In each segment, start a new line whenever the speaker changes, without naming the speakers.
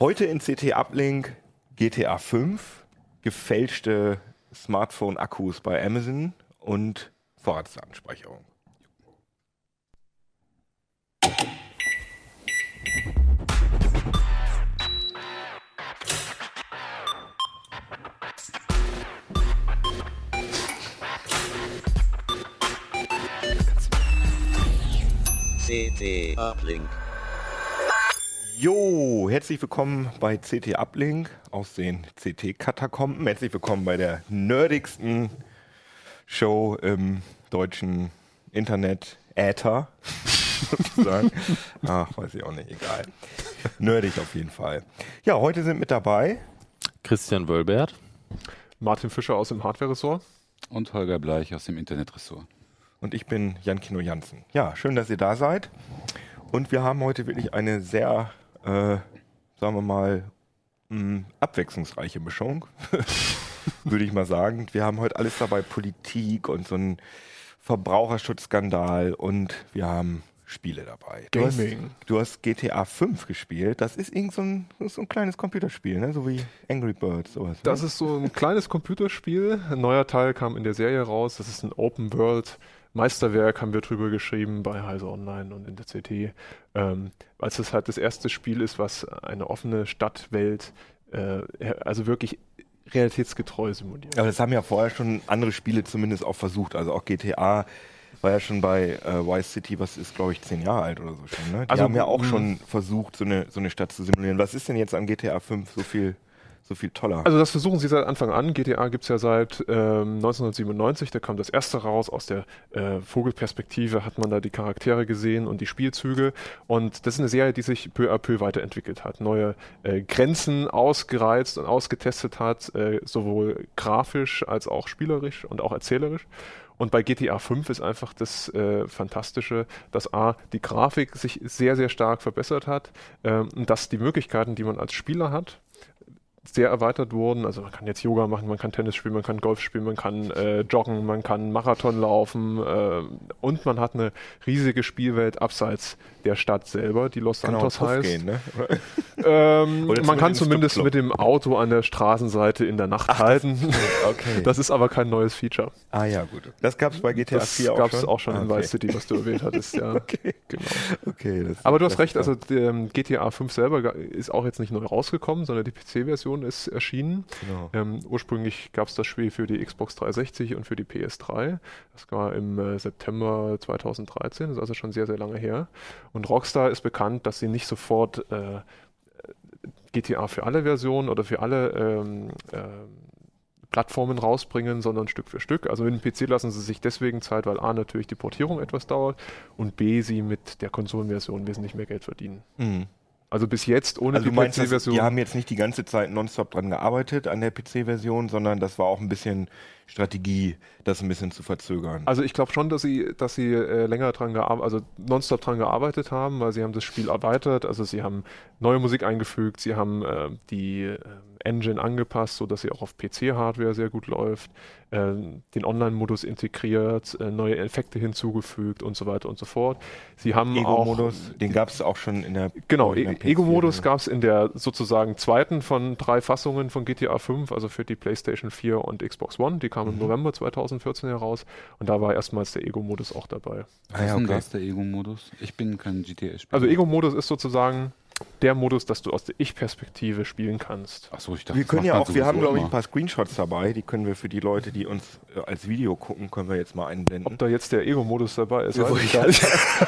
Heute in CT Uplink GTA 5, gefälschte Smartphone-Akkus bei Amazon und Vorratsdatenspeicherung.
CT Uplink.
Jo, herzlich willkommen bei CT Uplink aus den CT-Katakomben. Herzlich willkommen bei der nerdigsten Show im deutschen Internet Äther. sozusagen. Ach, weiß ich auch nicht, egal. Nerdig auf jeden Fall. Ja, heute sind mit dabei
Christian Wölbert.
Martin Fischer aus dem Hardware-Ressort.
Und Holger Bleich aus dem Internetressort.
Und ich bin Jan Kino Jansen. Ja, schön, dass ihr da seid. Und wir haben heute wirklich eine sehr, äh, sagen wir mal, mh, abwechslungsreiche Mischung, würde ich mal sagen. Wir haben heute alles dabei, Politik und so ein Verbraucherschutzskandal und wir haben Spiele dabei. Du hast,
Gaming.
du hast GTA 5 gespielt. Das ist irgend so ein, das so ein kleines Computerspiel, ne? so wie Angry Birds, sowas.
Das
ne?
ist so ein kleines Computerspiel. Ein neuer Teil kam in der Serie raus. Das ist ein Open World Meisterwerk, haben wir drüber geschrieben bei Heise Online und in der CT. Ähm, als es halt das erste Spiel ist, was eine offene Stadtwelt, äh, also wirklich realitätsgetreu simuliert.
Aber das haben ja vorher schon andere Spiele zumindest auch versucht. Also auch GTA war ja schon bei äh, Vice City, was ist, glaube ich, zehn Jahre alt oder so schon. Ne? Die
Also,
haben ja auch
mh.
schon versucht, so eine, so eine Stadt zu simulieren. Was ist denn jetzt an GTA 5 so viel, so viel toller?
Also das versuchen sie seit Anfang an. GTA gibt es ja seit ähm, 1997, da kam das erste raus. Aus der äh, Vogelperspektive hat man da die Charaktere gesehen und die Spielzüge. Und das ist eine Serie, die sich peu à peu weiterentwickelt hat. Neue äh, Grenzen ausgereizt und ausgetestet hat, äh, sowohl grafisch als auch spielerisch und auch erzählerisch. Und bei GTA 5 ist einfach das äh, Fantastische, dass A, die Grafik sich sehr, sehr stark verbessert hat ähm, dass die Möglichkeiten, die man als Spieler hat, sehr erweitert wurden. Also man kann jetzt Yoga machen, man kann Tennis spielen, man kann Golf spielen, man kann äh, joggen, man kann Marathon laufen äh, und man hat eine riesige Spielwelt abseits der Stadt selber, die Los Santos
Puff
heißt.
gehen, ne?
Ähm, man kann
zumindest
mit dem Auto an der Straßenseite in der Nacht halten.
Okay.
Das ist aber kein neues Feature.
ah ja, gut. Das gab es bei GTA
Das
4 auch
gab
schon?
es auch schon
Ah,
in
okay.
Vice City, was du erwähnt hattest. Ja,
Okay.
genau.
Okay, das,
Aber du hast
das
recht, also der, ähm, GTA 5 selber ist auch jetzt nicht neu rausgekommen, sondern die PC-Version ist erschienen.
Genau.
Ähm, ursprünglich gab es das Spiel für die Xbox 360 und für die PS3. Das war im äh, September 2013, das ist also schon sehr, sehr lange her. Und Rockstar ist bekannt, dass sie nicht sofort äh, GTA für alle Versionen oder für alle ähm, ähm, Plattformen rausbringen, sondern Stück für Stück. Also mit dem PC lassen sie sich deswegen Zeit, weil A natürlich die Portierung etwas dauert und B sie mit der Konsolenversion wesentlich mehr Geld verdienen.
Mhm.
Also bis jetzt ohne
Also
die PC-Version.
die haben jetzt nicht die ganze Zeit nonstop dran gearbeitet an der PC-Version, sondern das war auch ein bisschen Strategie, das ein bisschen zu verzögern.
Also ich glaube schon, dass sie, dass sie äh, länger dran gearbeitet, also nonstop dran gearbeitet haben, weil sie haben das Spiel erweitert, also sie haben neue Musik eingefügt, sie haben äh, die äh, Engine angepasst, sodass sie auch auf PC-Hardware sehr gut läuft, äh, den Online-Modus integriert, äh, neue Effekte hinzugefügt und so weiter und so fort. Sie haben auch
Ego-Modus, den gab es auch schon in der
Genau, E-
PS4,
Ego-Modus gab es in der sozusagen zweiten von drei Fassungen von GTA 5, also für die PlayStation 4 und Xbox One. Die kam im
Mhm.
November 2014 heraus und da war erstmals der Ego-Modus auch dabei.
Ah,
Was
ja,
ist denn
okay.
das, der Ego-Modus? Ich bin kein GTA-Spieler.
Also Ego-Modus ist sozusagen der Modus, dass du aus der Ich-Perspektive spielen kannst.
Achso, ich dachte,
Wir
das
können ja auch, wir haben glaube ich ein paar Screenshots dabei, die können wir für die Leute, die uns äh, als Video gucken, können wir jetzt mal einblenden.
Ob da jetzt der Ego-Modus dabei ist,
Ja,
weiß ich gar nicht.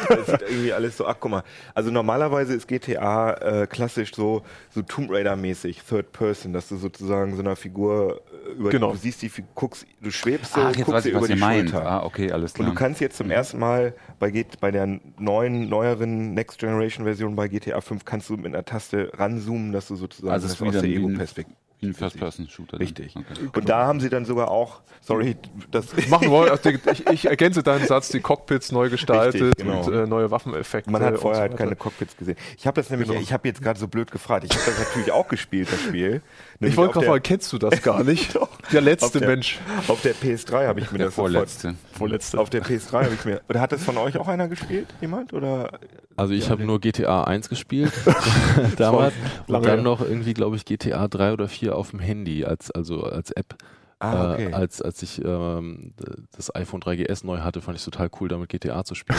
Das ist irgendwie alles so, ach guck mal. Also normalerweise ist GTA äh, klassisch so, so Tomb Raider-mäßig, Third Person, dass du sozusagen so einer Figur äh, über
Genau.
du siehst die guckst, du schwebst so,
Ach, jetzt
guckst
weiß
dir
ich,
über
was
die
ihr meint.
Schulter.
Ah, okay, alles
Und
klar.
du kannst jetzt zum ersten Mal bei, bei der neuen, neueren Next Generation Version bei GTA 5 kannst du mit einer Taste ranzoomen, dass du sozusagen
also
das aus der Ego-Perspektive.
ein First-Person-Shooter.
Richtig.
Okay.
Und da haben sie dann sogar auch, sorry, das
Machen wollen, also ich, ich ergänze deinen Satz, die Cockpits neu gestaltet
Richtig, genau.
und äh, neue Waffeneffekte.
Man hat vorher
so
halt keine Cockpits gesehen. Ich habe das nämlich,
Genau.
ich habe jetzt gerade so blöd gefragt. Ich habe das natürlich auch gespielt, das Spiel.
Ich
Nämlich
wollte
auf
gerade fragen, kennst du das gar nicht?
Doch.
Der
auf
letzte
der,
Mensch.
Auf der PS3 habe ich mir
Der
das sofort-
vorletzte.
Vorletzte.
Auf der PS3 habe ich mir. Oder hat das von euch auch einer gespielt, jemand? Oder
Also ich habe nur GTA 1 gespielt damals und dann noch irgendwie, glaube ich, GTA 3 oder 4 auf dem Handy, als, also als App.
Ah, okay.
Äh, als, als ich ähm, das iPhone 3GS neu hatte, fand ich total cool, damit GTA zu spielen.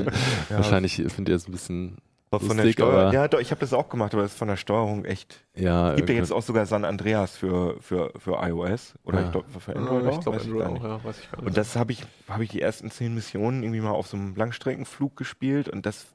Wahrscheinlich findet ihr es ein bisschen
von der
lustig,
Steuer
aber
ja, doch, ich habe das auch gemacht, aber das ist von der Steuerung echt.
ja,
Gibt ja jetzt auch sogar San Andreas für, für, für iOS. Oder
Ja.
ich glaube für
Ja,
Android
ich
auch.
glaube
weiß
Android auch, ja.
Und das habe ich, habe ich die ersten zehn Missionen irgendwie mal auf so einem Langstreckenflug gespielt und das,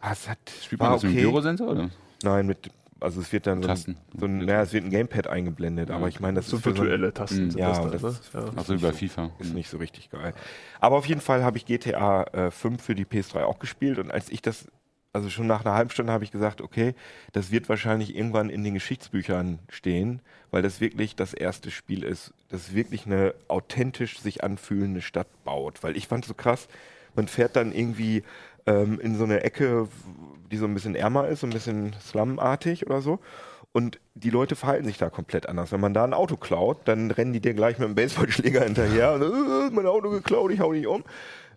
ah, es hat,
Spielt
war
man das mit
okay.
dem Gyrosensor? Oder?
Nein, mit, also es wird dann so ein,
Tasten.
so ein, naja, es wird ein Gamepad eingeblendet, aber ich meine, das
so
ist für so
virtuelle Tasten
Mhm.
sind
Ja,
das dann,
das-
ne? ja.
Also bei FIFA.
ist nicht so richtig geil. Aber auf jeden Fall habe ich GTA äh, 5 für die PS3 auch gespielt und als ich das, also schon nach einer halben Stunde habe ich gesagt, okay, das wird wahrscheinlich irgendwann in den Geschichtsbüchern stehen, weil das wirklich das erste Spiel ist, das wirklich eine authentisch sich anfühlende Stadt baut. Weil ich fand so krass, man fährt dann irgendwie ähm, in so eine Ecke, die so ein bisschen ärmer ist, so ein bisschen slumartig oder so. Und die Leute verhalten sich da komplett anders. Wenn man da ein Auto klaut, dann rennen die dir gleich mit einem Baseballschläger hinterher und äh, mein Auto geklaut, ich hau dich um.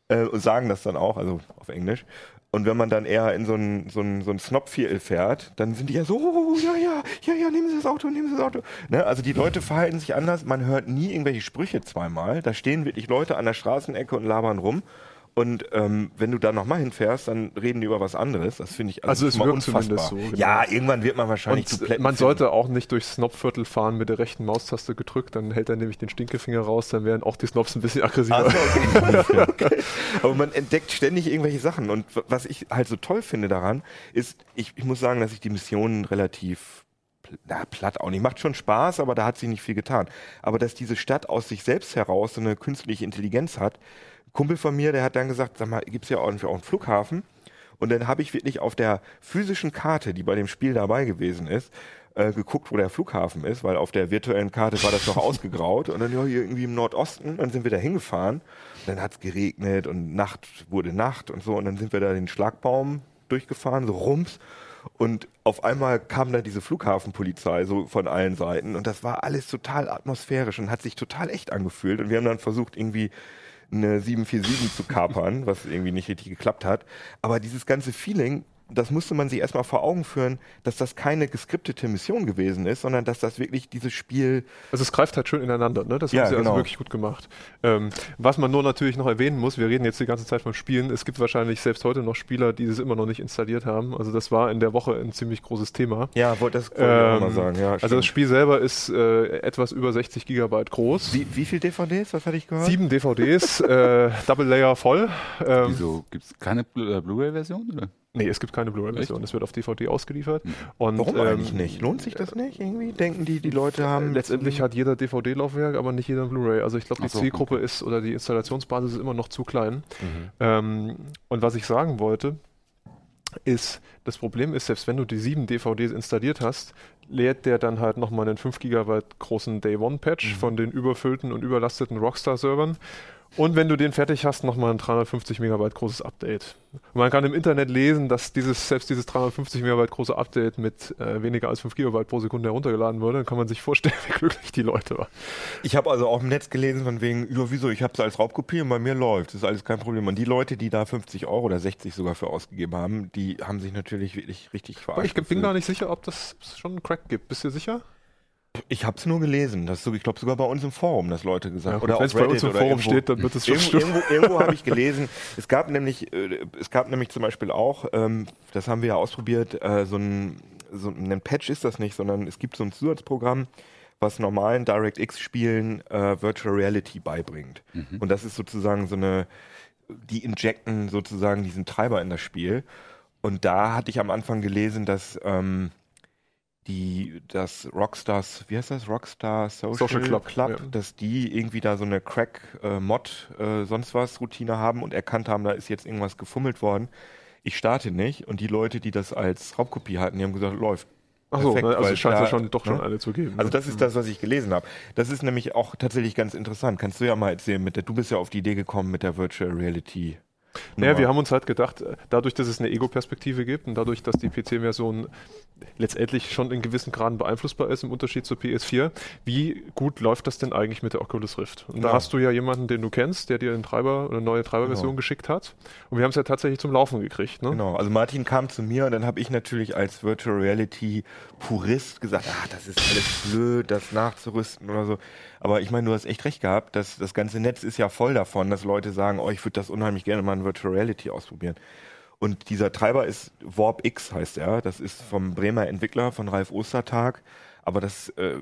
Äh, und sagen das dann auch, also auf Englisch. Und wenn man dann eher in so ein, so ein, so ein Snobfield fährt, dann sind die ja so, oh, ja, ja, ja, ja, nehmen Sie das Auto, nehmen Sie das Auto. Ne? Also die Leute verhalten sich anders, man hört nie irgendwelche Sprüche zweimal. Da stehen wirklich Leute an der Straßenecke und labern rum. Und ähm, wenn du da nochmal hinfährst, dann reden die über was anderes. Das finde ich
Also es
schon mal
wirkt zumindest so, genau.
Ja, irgendwann wird man wahrscheinlich zu
Und
Plätten
man
finden.
sollte auch nicht durchs Snobviertel fahren mit der rechten Maustaste gedrückt, dann hält er nämlich den Stinkefinger raus, dann wären auch die Snobs ein bisschen aggressiver.
So, okay. okay. Aber man entdeckt ständig irgendwelche Sachen. Und was ich halt so toll finde daran, ist, ich, ich muss sagen, dass ich die Missionen relativ na, platt auch nicht. Macht schon Spaß, aber da hat sich nicht viel getan. Aber dass diese Stadt aus sich selbst heraus so eine künstliche Intelligenz hat. Kumpel von mir, der hat dann gesagt, sag mal, gibt's ja irgendwie auch einen Flughafen? Und dann habe ich wirklich auf der physischen Karte, die bei dem Spiel dabei gewesen ist, äh, geguckt, wo der Flughafen ist, weil auf der virtuellen Karte war das noch ausgegraut. Und dann ja hier irgendwie im Nordosten, dann sind wir da hingefahren. Und dann hat's geregnet und Nacht wurde Nacht und so. Und dann sind wir da den Schlagbaum durchgefahren, so rums. Und auf einmal kam da diese Flughafenpolizei so von allen Seiten. Und das war alles total atmosphärisch und hat sich total echt angefühlt. Und wir haben dann versucht, irgendwie eine 747 zu kapern, was irgendwie nicht richtig geklappt hat. Aber dieses ganze Feeling, das musste man sich erstmal vor Augen führen, dass das keine geskriptete Mission gewesen ist, sondern dass das wirklich dieses Spiel
Also es greift halt schön ineinander, ne? Das
Ja,
haben sie
genau.
also wirklich gut gemacht. Ähm, was man nur natürlich noch erwähnen muss, wir reden jetzt die ganze Zeit vom Spielen, es gibt wahrscheinlich selbst heute noch Spieler, die es immer noch nicht installiert haben. Also das war in der Woche ein ziemlich großes Thema.
Ja, wollte das wollte ich auch mal
Ähm,
sagen. Ja,
also das. Spiel selber ist äh, etwas über 60 Gigabyte groß.
wie, wie viel DVDs? Was hatte ich gehört?
Sieben DVDs, äh, Double Layer voll. Ähm,
Wieso? Gibt es keine Blu- äh, Blu-ray-Version? oder?
Nee, es gibt keine Blu-ray-Version, es wird auf DVD ausgeliefert. Und,
Warum
ähm,
eigentlich nicht? Lohnt sich das nicht irgendwie? Denken die, die Leute haben.
Letztendlich hat jeder DVD-Laufwerk, aber nicht jeder Blu-ray. Also ich glaube, die
so,
Zielgruppe ist oder die Installationsbasis ist immer noch zu klein. Ähm, und was ich sagen wollte, ist, das Problem ist, selbst wenn du die sieben DVDs installiert hast, lädt der dann halt nochmal einen 5 GB großen Day-One-Patch von den überfüllten und überlasteten Rockstar-Servern. Und wenn du den fertig hast, nochmal ein 350 Megabyte großes Update. Man kann im Internet lesen, dass dieses, selbst dieses 350 Megabyte große Update mit äh, weniger als 5 Gigabyte pro Sekunde heruntergeladen wurde. Dann kann man sich vorstellen, wie glücklich die Leute waren.
Ich habe also auch im Netz gelesen, von wegen, ja, wieso, ich habe es als Raubkopie und bei mir läuft. Das ist alles kein Problem. Und die Leute, die da 50 Euro oder 60 sogar für ausgegeben haben, die haben sich natürlich wirklich richtig
Aber
verarscht.
ich bin gar nicht sicher, ob das schon einen Crack gibt. Bist du sicher?
Ich habe es nur gelesen. Das so, ich glaube sogar bei uns im Forum, dass Leute gesagt
Ja,
oder
Wenn es bei uns im Forum
irgendwo.
steht, dann wird es schon
Irgendwo,
stimmen.
irgendwo, irgendwo habe ich gelesen, es gab nämlich, äh, es gab nämlich zum Beispiel auch, ähm, das haben wir ja ausprobiert, äh, so ein, so ein Patch ist das nicht, sondern es gibt so ein Zusatzprogramm, was normalen DirectX-Spielen äh, Virtual Reality beibringt. Und das ist sozusagen so eine, die injecten sozusagen diesen Treiber in das Spiel. Und da hatte ich am Anfang gelesen, dass ähm, die, das Rockstars, wie heißt das? Rockstar Social,
Social Club, ja.
dass die irgendwie da so eine Crack-Mod, äh, sonst was Routine haben und erkannt haben, da ist jetzt irgendwas gefummelt worden. Ich starte nicht und die Leute, die das als Raubkopie hatten, die haben gesagt, läuft.
Achso, ne, also es scheint
da-
ja schon doch schon
ne?
eine zu geben.
Also
ne?
das ist das, was ich gelesen habe. Das ist nämlich auch tatsächlich ganz interessant. Kannst du ja mal erzählen, mit der, du bist ja auf die Idee gekommen mit der Virtual Reality.
Naja, wir haben uns halt gedacht, äh, dadurch, dass es eine Ego-Perspektive gibt und dadurch, dass die PC-Version letztendlich schon in gewissen Graden beeinflussbar ist, im Unterschied zur PS4, wie gut läuft das denn eigentlich mit der Oculus Rift? Und da
Genau.
hast du ja jemanden, den du kennst, der dir einen Treiber, eine neue Treiberversion
Genau.
geschickt hat. Und wir haben es ja tatsächlich zum Laufen gekriegt. Ne?
Genau, also Martin kam zu mir und dann habe ich natürlich als Virtual Reality Purist gesagt, ah, das ist alles blöd, das nachzurüsten oder so. Aber ich meine, du hast echt recht gehabt, dass das ganze Netz ist ja voll davon, dass Leute sagen, oh, ich würde das unheimlich gerne mal Virtual Reality ausprobieren. Und dieser Treiber ist Warp X, heißt er. Das ist vom Bremer Entwickler von Ralf Ostertag. Aber das, äh,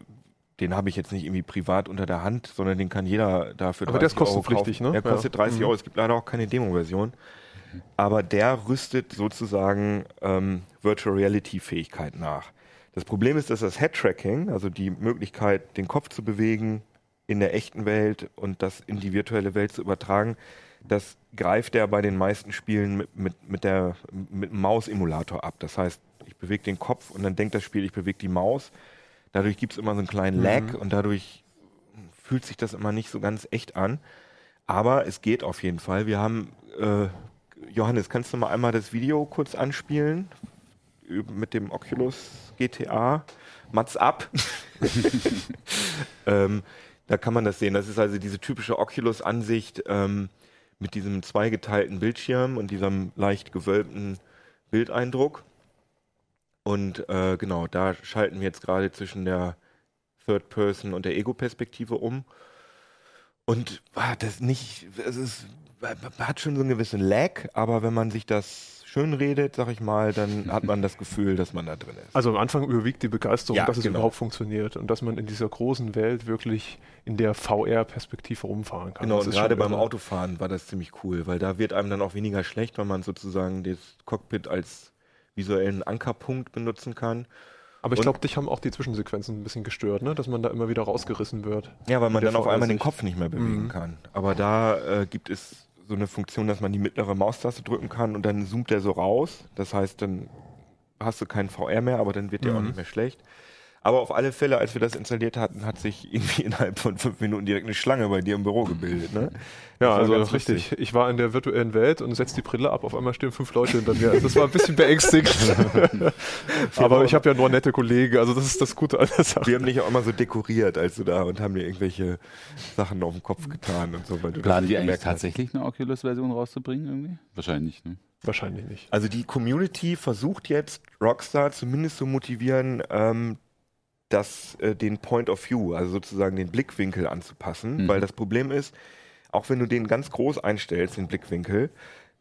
den habe ich jetzt nicht irgendwie privat unter der Hand, sondern den kann jeder dafür
Aber der ist kostenpflichtig, ne?
Der kostet
Ja.
30
Mhm.
Euro. Es gibt leider auch keine Demo-Version. Aber der rüstet sozusagen ähm, Virtual Reality Fähigkeit nach. Das Problem ist, dass das Head-Tracking, also die Möglichkeit, den Kopf zu bewegen in der echten Welt und das in die virtuelle Welt zu übertragen, das greift er bei den meisten Spielen mit, mit, mit, der, mit dem Maus-Emulator ab. Das heißt, ich bewege den Kopf und dann denkt das Spiel, ich bewege die Maus. Dadurch gibt es immer so einen kleinen Lag und dadurch fühlt sich das immer nicht so ganz echt an. Aber es geht auf jeden Fall. Wir haben, äh, Johannes, kannst du mal einmal das Video kurz anspielen? Mit dem Oculus GTA. Mats ab. ähm, da kann man das sehen. Das ist also diese typische Oculus-Ansicht ähm, mit diesem zweigeteilten Bildschirm und diesem leicht gewölbten Bildeindruck. Und äh, genau, da schalten wir jetzt gerade zwischen der Third Person und der Ego-Perspektive um. Und ah, das nicht, es ist, hat schon so einen gewissen Lag, aber wenn man sich das schön redet, sag ich mal, dann hat man das Gefühl, dass man da drin ist.
Also am Anfang überwiegt die Begeisterung,
Ja,
dass es
genau.
überhaupt funktioniert und dass man in dieser großen Welt wirklich in der VR-Perspektive rumfahren kann.
Genau,
Das
und gerade beim
irre.
Autofahren war das ziemlich cool, weil da wird einem dann auch weniger schlecht, wenn man sozusagen das Cockpit als visuellen Ankerpunkt benutzen kann.
Aber ich glaube, dich haben auch die Zwischensequenzen ein bisschen gestört, ne? dass man da immer wieder rausgerissen wird.
Ja, weil man dann auf einmal den. Kopf nicht mehr bewegen
Mhm.
kann. Aber da äh, gibt es so eine Funktion, dass man die mittlere Maustaste drücken kann und dann zoomt der so raus. Das heißt, dann hast du keinen VR mehr, aber dann wird der auch
Mhm.
nicht mehr schlecht. Aber auf alle Fälle, als wir das installiert hatten, hat sich irgendwie innerhalb von fünf Minuten direkt eine Schlange bei dir im Büro gebildet. Ne?
Ja, also
ganz
richtig.
lustig.
Ich war in der virtuellen Welt und setze die Brille ab, auf einmal stehen fünf Leute hinter mir. Also das war ein bisschen beängstigend. Aber ich habe ja nur nette Kollegen, also das ist das Gute an der Sache.
Wir haben dich auch immer so dekoriert, als du da und haben dir irgendwelche Sachen auf den Kopf getan und so. Weil du das
Planen
nicht
die eigentlich
hast.
tatsächlich eine Oculus-Version rauszubringen irgendwie? Wahrscheinlich, ne?
Wahrscheinlich nicht.
Also die Community versucht jetzt Rockstar zumindest zu motivieren, ähm, das, äh, den Point of View, also sozusagen den Blickwinkel anzupassen,
Mhm.
weil das Problem ist, auch wenn du den ganz groß einstellst, den Blickwinkel,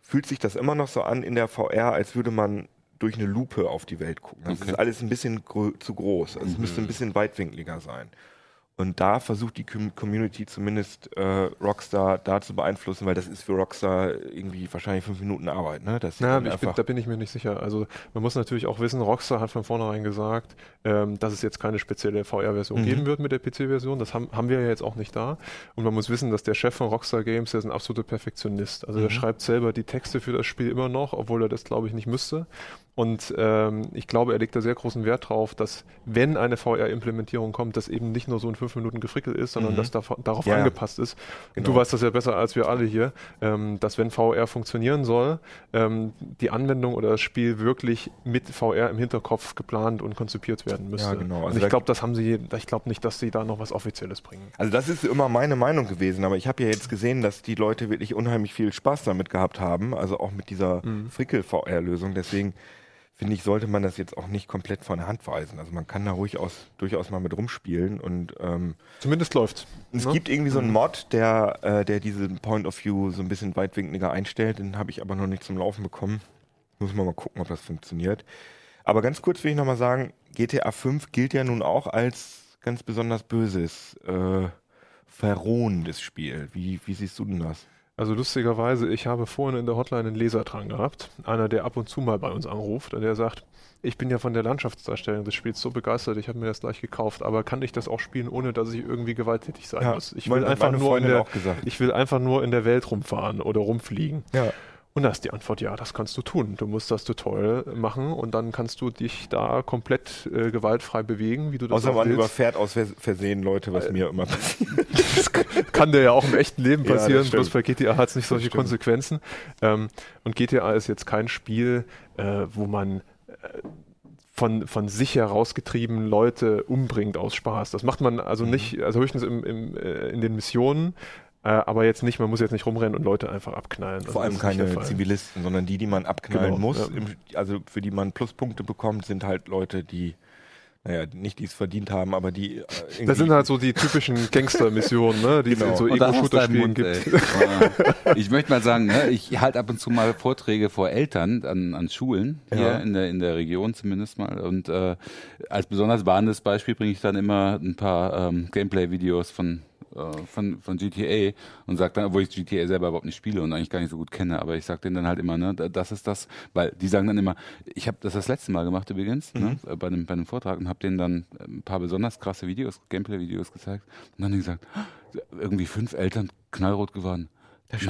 fühlt sich das immer noch so an in der VR, als würde man durch eine Lupe auf die Welt gucken. Das
Okay.
ist alles ein bisschen grö- zu groß. Also es müsste ein bisschen weitwinkliger sein. Und da versucht die Com Community zumindest äh, Rockstar da zu beeinflussen, weil das ist für Rockstar irgendwie wahrscheinlich fünf Minuten Arbeit. Ne? Das
Na, ich bin, da bin ich mir nicht sicher. Also man muss natürlich auch wissen, Rockstar hat von vornherein gesagt, ähm, dass es jetzt keine spezielle VR-Version
Mhm.
geben wird mit der PC-Version. Das haben, haben wir ja jetzt auch nicht da. Und man muss wissen, dass der Chef von Rockstar Games, der ist ein absoluter Perfektionist. Also
Mhm.
schreibt selber die Texte für das Spiel immer noch, obwohl er das, glaube ich, nicht müsste. Und ähm, ich glaube, er legt da sehr großen Wert drauf, dass wenn eine VR-Implementierung kommt, das eben nicht nur so ein 5 Minuten gefrickelt ist, sondern
Mhm.
dass da, darauf
Ja.
angepasst ist. Und du
Genau.
weißt das ja besser als wir alle hier, ähm, dass wenn VR funktionieren soll, ähm, die Anwendung oder das Spiel wirklich mit VR im Hinterkopf geplant und konzipiert werden müsste.
Ja, genau. Also
und ich glaube, das haben sie, ich glaube nicht, dass sie da noch was Offizielles bringen.
Also das ist immer meine Meinung gewesen, aber ich habe ja jetzt gesehen, dass die Leute wirklich unheimlich viel Spaß damit gehabt haben, also auch mit dieser
Mhm.
Frickel-VR-Lösung. Deswegen finde ich, sollte man das jetzt auch nicht komplett von der Hand weisen. Also man kann da ruhig aus, durchaus mal mit rumspielen und ähm,
Zumindest läuft.
es
Ne?
gibt irgendwie so einen Mod, der, äh, der diesen Point of View so ein bisschen weitwinkliger einstellt. Den habe ich aber noch nicht zum Laufen bekommen. Muss man mal gucken, ob das funktioniert. Aber ganz kurz will ich nochmal sagen, GTA 5 gilt ja nun auch als ganz besonders böses, äh, verrohendes Spiel. Wie, wie siehst du denn das?
Also lustigerweise, ich habe vorhin in der Hotline einen Leser dran gehabt, einer, der ab und zu mal bei uns anruft und der sagt, ich bin ja von der Landschaftsdarstellung des Spiels so begeistert, ich habe mir das gleich gekauft, aber kann ich das auch spielen, ohne dass ich irgendwie gewalttätig sein
Ja,
muss? Ich will einfach nur in der, ich will einfach nur in der Welt rumfahren oder rumfliegen.
Ja.
Und da ist die Antwort, ja, das kannst du tun. Du musst das Tutorial machen und dann kannst du dich da komplett äh, gewaltfrei bewegen, wie du das
Außer man
willst.
überfährt aus Vers Versehen Leute, was mir immer passiert.
kann dir ja auch im echten Leben
Ja, das
passieren,
stimmt.
bloß bei GTA hat es nicht solche. Konsequenzen. Ähm, und GTA ist jetzt kein Spiel, äh, wo man äh, von, von sich herausgetrieben Leute umbringt aus Spaß. Das macht man also
Mhm.
nicht, also höchstens im, im, äh, in den Missionen, äh, aber jetzt nicht, man muss jetzt nicht rumrennen und Leute einfach abknallen. Also
Vor allem keine. Zivilisten, sondern die, die man abknallen
Genau,
muss.
ja.
Im, also für die man Pluspunkte bekommt, sind halt Leute, die, naja, nicht die es verdient haben, aber die. Äh,
Das sind halt so die typischen Gangster-Missionen, ne, die es
Genau.
in so Ego-Shooter-Spielen gibt.
ich möchte mal sagen, ne, ich halte ab und zu mal Vorträge vor Eltern an, an Schulen, hier
Ja.
in, der, in der Region zumindest mal. Und äh, als besonders warnendes Beispiel bringe ich dann immer ein paar ähm, Gameplay-Videos von, äh, von, von GTA und sage dann, obwohl ich GTA selber überhaupt nicht spiele und eigentlich gar nicht so gut kenne, aber ich sage denen dann halt immer, ne, da- das ist das, weil die sagen dann immer, ich habe das das letzte Mal gemacht übrigens, ne, äh, bei, einem, bei einem Vortrag und habe denen dann ein paar besonders krasse Videos, Gameplay-Videos gezeigt und dann haben die gesagt, irgendwie fünf Eltern knallrot geworden.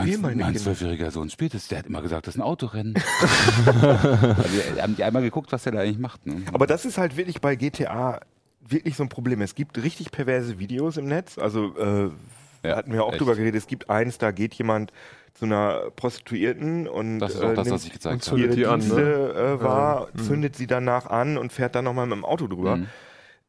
spielen
mein zwölfjähriger Sohn spielt es. Der hat immer gesagt, das ist ein Autorennen. also, haben die einmal geguckt, was der da eigentlich macht. Ne?
Aber das ist halt wirklich bei GTA wirklich so ein Problem. Es gibt richtig perverse Videos im Netz. Also äh,
Ja,
hatten wir auch
echt.
drüber geredet. Es gibt eins, da geht jemand zu einer Prostituierten und
Das ist auch das,
nimmt
was ich gezeigt
und
habe.
ihre
zündet die an, ne?
Dienste äh, war,
Ja.
zündet sie danach an und fährt dann nochmal mit dem Auto drüber.
Mhm.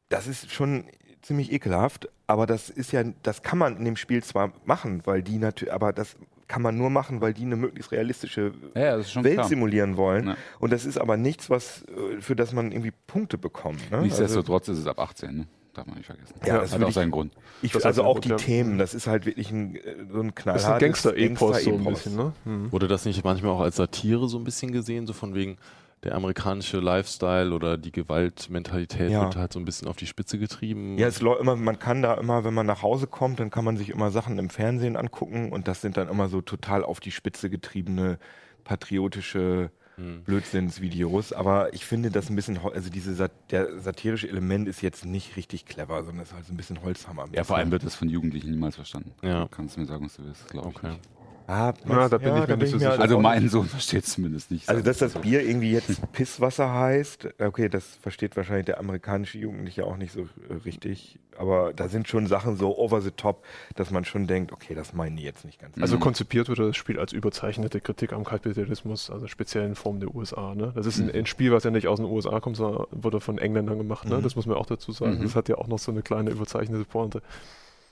Das ist schon ziemlich ekelhaft, aber das ist ja, das kann man in dem Spiel zwar machen, weil die natürlich, aber das kann man nur machen, weil die eine möglichst realistische
Ja,
Welt
klar.
simulieren wollen.
Ja.
Und das ist aber nichts, was äh, für das man irgendwie Punkte bekommt. Ne? Also,
Nichtsdestotrotz ist es ab 18, ne? darf man nicht vergessen.
Ja, das
hat auch
ich-
seinen Grund.
ich,
das
also auch
einen
die
Grund, ja.
Themen, das ist halt wirklich ein, äh, so ein
Das ist ein
knallhartes
Gangster-Epos so ein
Gangster-Epos.
bisschen, ne? Mhm.
Wurde das nicht manchmal auch als Satire so ein bisschen gesehen, so von wegen der amerikanische Lifestyle oder die Gewaltmentalität
Ja.
wird halt so ein bisschen auf die Spitze getrieben?
Ja, es immer, man kann da immer, wenn man nach Hause kommt, dann kann man sich immer Sachen im Fernsehen angucken und das sind dann immer so total auf die Spitze getriebene patriotische
Hm.
Blödsinnsvideos. Aber ich finde das ein bisschen, also diese Sat der satirische Element ist jetzt nicht richtig clever, sondern ist halt so ein bisschen Holzhammer.
Ja, vor allem wird das von Jugendlichen niemals verstanden.
Ja.
Du kannst mir sagen, was du willst, glaube ich.
Okay.
Nicht.
Ah,
Ja, da bin ich mir nicht so sicher.
Also mein Sohn versteht es zumindest nicht.
Also, dass das Bier irgendwie jetzt Pisswasser heißt, okay, das versteht wahrscheinlich der amerikanische Jugendliche auch nicht so äh, richtig. Aber da sind schon Sachen so over the top, dass man schon denkt, okay, das meinen die jetzt nicht ganz.
Also
Mhm.
konzipiert wurde das Spiel als überzeichnete Kritik am Kapitalismus, also speziell in Form der USA. Ne? Das ist ein, ein Spiel, was ja nicht aus den USA kommt, sondern wurde von Engländern gemacht. Ne?
Mhm.
Das muss man auch dazu sagen.
Mhm.
Das hat ja auch noch so eine kleine überzeichnete Pointe.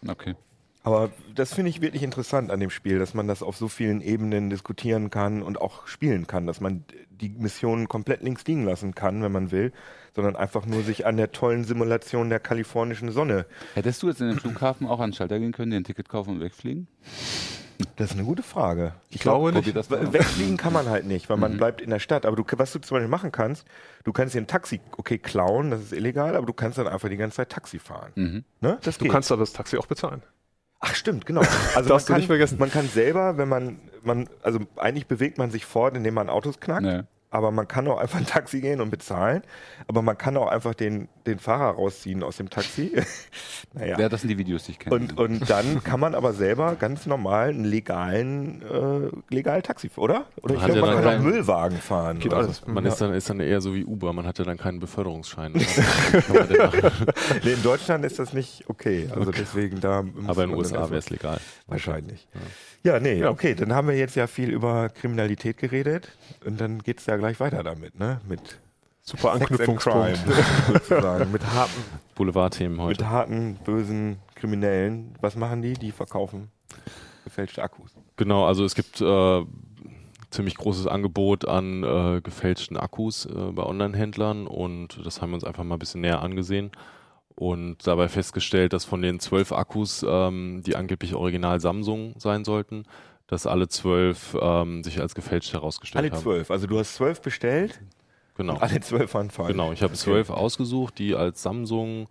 Okay.
Aber das finde ich wirklich interessant an dem Spiel, dass man das auf so vielen Ebenen diskutieren kann und auch spielen kann, dass man die Missionen komplett links liegen lassen kann, wenn man will, sondern einfach nur sich an der tollen Simulation der kalifornischen Sonne.
Hättest du jetzt in den Flughafen auch an den Schalter gehen können, dir ein Ticket kaufen und wegfliegen?
Das ist eine gute Frage.
Ich glaube
Probier
nicht.
das.
Wegfliegen kann man halt nicht, weil man
Mhm.
bleibt in der Stadt. Aber du, was du zum Beispiel machen kannst, du kannst dir ein Taxi, okay, klauen, das ist illegal, aber du kannst dann einfach die ganze Zeit Taxi fahren.
Mhm.
Ne? Das
Du
geht.
kannst aber das Taxi auch bezahlen.
Ach stimmt, genau. Also man
Darfst du
kann,
nicht vergessen.
man kann selber, wenn man, man, also eigentlich bewegt man sich fort, indem man Autos knackt.
Ja.
Aber man kann auch einfach ein Taxi gehen und bezahlen. Aber man kann auch einfach den, den Fahrer rausziehen aus dem Taxi. naja.
Ja, das sind die Videos, die ich kenne.
Und, und dann kann man aber selber ganz normal einen legalen, äh, legalen Taxi, oder? Oder ich glaube, man kann auch Müllwagen fahren.
Geht
oder
alles.
Man
Ja.
ist, dann, ist dann eher so wie Uber, man hat ja dann keinen Beförderungsschein.
Nee, in Deutschland ist das nicht okay. Also deswegen da.
Aber in den USA wäre es legal.
Wahrscheinlich. Ja, nee,
Ja.
okay, dann haben wir jetzt ja viel über Kriminalität geredet und dann geht's ja gleich weiter damit, ne? Mit
Super Anknüpfungspunkt.
Sozusagen. Mit harten,
Boulevardthemen heute.
mit harten, bösen Kriminellen. Was machen die? Die verkaufen gefälschte Akkus.
Genau, also es gibt äh, ziemlich großes Angebot an äh, gefälschten Akkus äh, bei Online-Händlern und das haben wir uns einfach mal ein bisschen näher angesehen und dabei festgestellt, dass von den zwölf Akkus, ähm, die angeblich original Samsung sein sollten, dass alle zwölf ähm, sich als gefälscht herausgestellt
Alle
haben.
zwölf. Also du hast zwölf bestellt
Genau.
und alle zwölf waren falsch.
Genau, ich habe zwölf ausgesucht, die als Samsung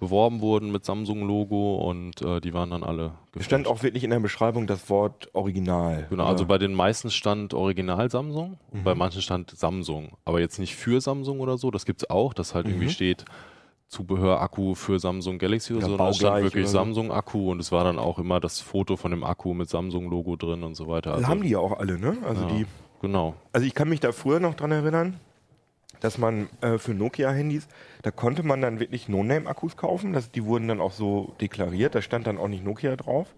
beworben wurden mit Samsung-Logo und äh, die waren dann alle
Es stand auch wirklich in der Beschreibung das Wort Original.
Genau, also bei den meisten stand Original Samsung und
Mhm.
bei manchen stand Samsung. Aber jetzt nicht für Samsung oder so, das gibt's auch, dass halt irgendwie
Mhm.
steht Zubehör-Akku für Samsung Galaxy oder
Oder
so, sondern es stand wirklich. Samsung-Akku und es war dann auch immer das Foto von dem Akku mit Samsung-Logo drin und so weiter.
Also haben die ja auch alle, ne? Also
ja,
die.
Genau.
Also ich kann mich da früher noch dran erinnern, dass man äh, für Nokia-Handys, da konnte man dann wirklich No-Name-Akkus kaufen. Das, die wurden dann auch so deklariert. Da stand dann auch nicht Nokia drauf.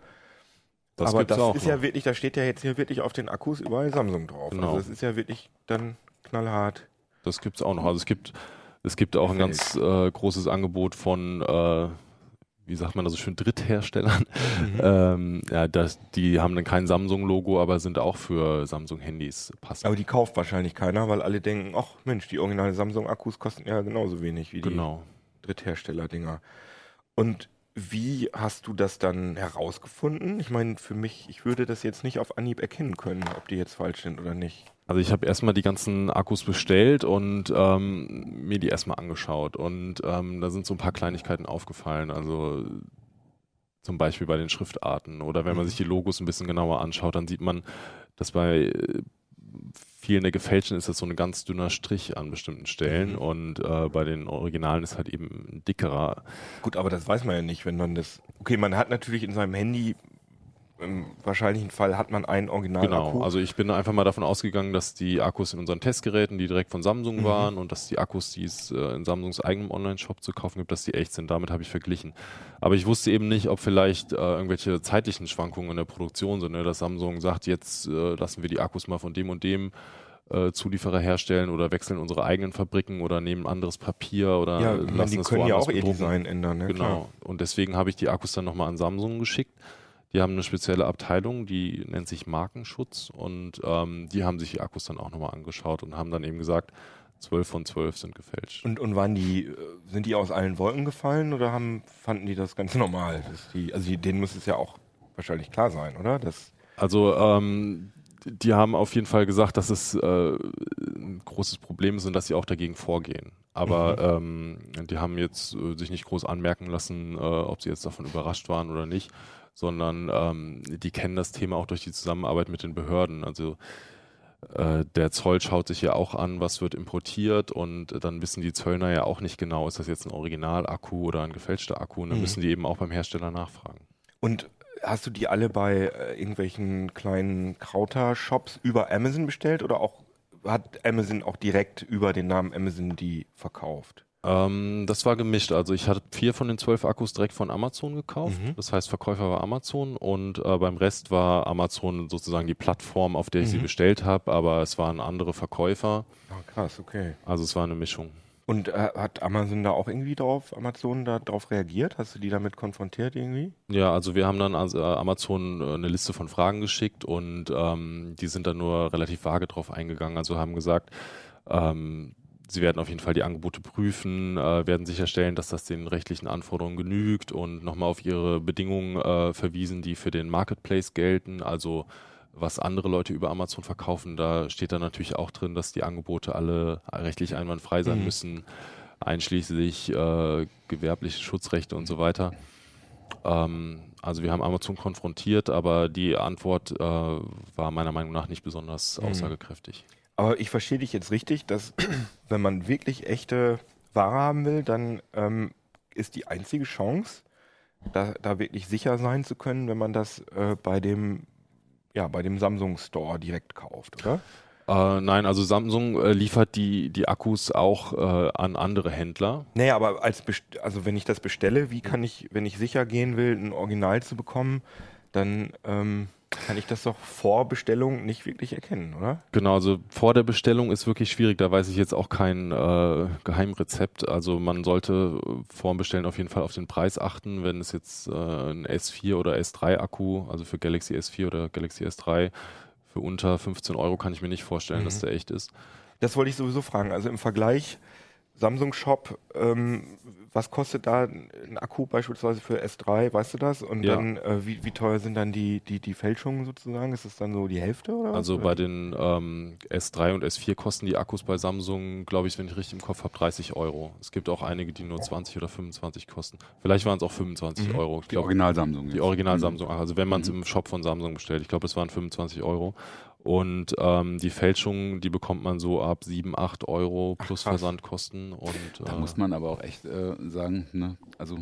Das
Aber das ist
noch.
ja wirklich, da steht ja jetzt hier wirklich auf den Akkus überall Samsung drauf.
Genau.
Also das ist ja wirklich dann knallhart.
Das gibt's auch noch. Also es gibt, es gibt auch ein ganz äh, großes Angebot von, äh, wie sagt man das so schön, Drittherstellern.
Mhm.
Ähm, ja, das, die haben dann kein Samsung-Logo, aber sind auch für Samsung-Handys passend.
Aber die kauft wahrscheinlich keiner, weil alle denken, ach Mensch, die originale Samsung-Akkus kosten ja genauso wenig wie die
genau.
Dritthersteller-Dinger. Und wie hast du das dann herausgefunden? Ich meine, für mich, ich würde das jetzt nicht auf Anhieb erkennen können, ob die jetzt falsch sind oder nicht.
Also ich habe erstmal die ganzen Akkus bestellt und ähm, mir die erstmal angeschaut und ähm, da sind so ein paar Kleinigkeiten aufgefallen. Also zum Beispiel bei den Schriftarten oder wenn man
Mhm.
sich die Logos ein bisschen genauer anschaut, dann sieht man, dass bei äh, vielen der gefälschten ist das so ein ganz dünner Strich an bestimmten Stellen
Mhm.
und äh, bei den Originalen ist halt eben ein dickerer.
Gut, aber das weiß man ja nicht, wenn man das. Okay, man hat natürlich in seinem Handy, im wahrscheinlichen Fall hat man einen Original.
Genau, also ich bin einfach mal davon ausgegangen, dass die Akkus in unseren Testgeräten, die direkt von Samsung
Mhm.
waren und dass die Akkus, die es äh, in Samsungs eigenem Online-Shop zu kaufen gibt, dass die echt sind. Damit habe ich verglichen. Aber ich wusste eben nicht, ob vielleicht äh, irgendwelche zeitlichen Schwankungen in der Produktion sind, ne? dass Samsung sagt, jetzt äh, lassen wir die Akkus mal von dem und dem äh, Zulieferer herstellen oder wechseln unsere eigenen Fabriken oder nehmen anderes Papier oder
ja,
lassen
die
es
können ja auch ihr. Design ändern. Ne?
Genau. Und deswegen habe ich die Akkus dann nochmal an Samsung geschickt. Die haben eine spezielle Abteilung, die nennt sich Markenschutz und ähm, die haben sich die Akkus dann auch nochmal angeschaut und haben dann eben gesagt, 12 von 12 sind gefälscht.
Und, und waren die, äh, sind die aus allen Wolken gefallen oder haben, fanden die das ganz normal? Die, also die, denen muss es ja auch wahrscheinlich klar sein, oder? Das,
Also ähm, die haben auf jeden Fall gesagt, dass es äh, ein großes Problem ist und dass sie auch dagegen vorgehen. Aber ähm, die haben jetzt äh, sich nicht groß anmerken lassen, äh, ob sie jetzt davon überrascht waren oder nicht, sondern ähm, die kennen das Thema auch durch die Zusammenarbeit mit den Behörden. Also äh, der Zoll schaut sich ja auch an, was wird importiert und dann wissen die Zöllner ja auch nicht genau, ist das jetzt ein Original-Akku oder ein gefälschter Akku und dann
Mhm.
müssen die eben auch beim Hersteller nachfragen.
und hast du die alle bei äh, irgendwelchen kleinen Krauter-Shops über Amazon bestellt oder auch hat Amazon auch direkt über den Namen Amazon die verkauft?
Ähm, das war gemischt. Also ich hatte vier von den zwölf Akkus direkt von Amazon gekauft.
Mhm.
Das heißt, Verkäufer war Amazon und äh, beim Rest war Amazon sozusagen die Plattform, auf der ich sie
Mhm.
bestellt habe, aber es waren andere Verkäufer.
Ah, krass, okay.
Also es war eine Mischung.
Und äh, hat Amazon da auch irgendwie drauf, Amazon da drauf reagiert? Hast du die damit konfrontiert irgendwie?
Ja, also wir haben dann also, äh, Amazon äh, eine Liste von Fragen geschickt und ähm, die sind dann nur relativ vage drauf eingegangen. Also haben gesagt, ähm, sie werden auf jeden Fall die Angebote prüfen, äh, werden sicherstellen, dass das den rechtlichen Anforderungen genügt und nochmal auf ihre Bedingungen äh, verwiesen, die für den Marketplace gelten. Also was andere Leute über Amazon verkaufen, da steht dann natürlich auch drin, dass die Angebote alle rechtlich einwandfrei sein
Mhm.
müssen, einschließlich äh, gewerbliche Schutzrechte und so weiter. Ähm, also wir haben Amazon konfrontiert, aber die Antwort äh, war meiner Meinung nach nicht besonders
Mhm.
aussagekräftig.
Aber ich verstehe dich jetzt richtig, dass wenn man wirklich echte Ware haben will, dann ähm, ist die einzige Chance, da, da wirklich sicher sein zu können, wenn man das äh, bei dem ja, bei dem Samsung Store direkt kauft, oder?
Äh, nein, also Samsung äh, liefert die, die Akkus auch äh, an andere Händler.
Naja, aber als also wenn ich das bestelle, wie kann ich, wenn ich sicher gehen will, ein Original zu bekommen, dann ähm, kann ich das doch vor Bestellung nicht wirklich erkennen, oder?
Genau, also vor der Bestellung ist wirklich schwierig. Da weiß ich jetzt auch kein äh, Geheimrezept. Also man sollte vor dem Bestellen auf jeden Fall auf den Preis achten. Wenn es jetzt äh, ein S4 oder S3 Akku, also für Galaxy S4 oder Galaxy S3 Für unter 15 Euro kann ich mir nicht vorstellen,
Mhm.
dass der echt ist.
Das wollte ich sowieso fragen. Also im Vergleich Samsung Shop, ähm, was kostet da ein Akku beispielsweise für S3, weißt du das? Und
Ja.
dann, äh, wie, wie teuer sind dann die, die, die Fälschungen sozusagen? Ist es dann so die Hälfte oder was?
Also bei den ähm, S3 und S4 kosten die Akkus bei Samsung, glaube ich, wenn ich richtig im Kopf habe, 30 Euro. Es gibt auch einige, die nur 20 oder 25 kosten. Vielleicht waren es auch 25
Mhm.
Euro. Ich
Die Original Samsung.
die
jetzt.
Original
Mhm.
Samsung, also wenn man es
Mhm.
im Shop von Samsung bestellt, ich glaube, es waren 25 Euro. Und ähm, die Fälschungen, die bekommt man so ab 7, 8 Euro plus
krass.
Versandkosten. Und,
Da
äh,
muss man aber auch echt äh, sagen, ne? also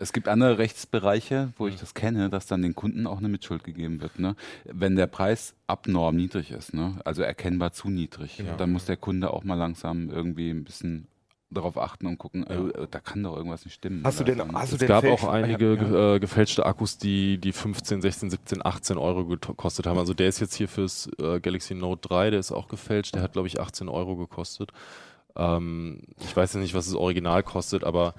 es gibt andere Rechtsbereiche, wo ich das kenne, dass dann den Kunden auch eine Mitschuld gegeben wird. Ne? Wenn der Preis abnorm niedrig ist, ne? also erkennbar zu niedrig,
Genau.
dann muss der Kunde auch mal langsam irgendwie ein bisschen darauf achten und gucken,
Ja.
äh, da kann doch irgendwas nicht stimmen.
Hast du denn, hast du
es
denn
gab auch einige
Ja,
äh, gefälschte Akkus, die, die 15, 16, 17, 18 Euro gekostet haben. Also der ist jetzt hier fürs äh, Galaxy Note 3, der ist auch gefälscht. Der hat, glaube ich, 18 Euro gekostet. Ähm, ich weiß ja nicht, was das Original kostet, aber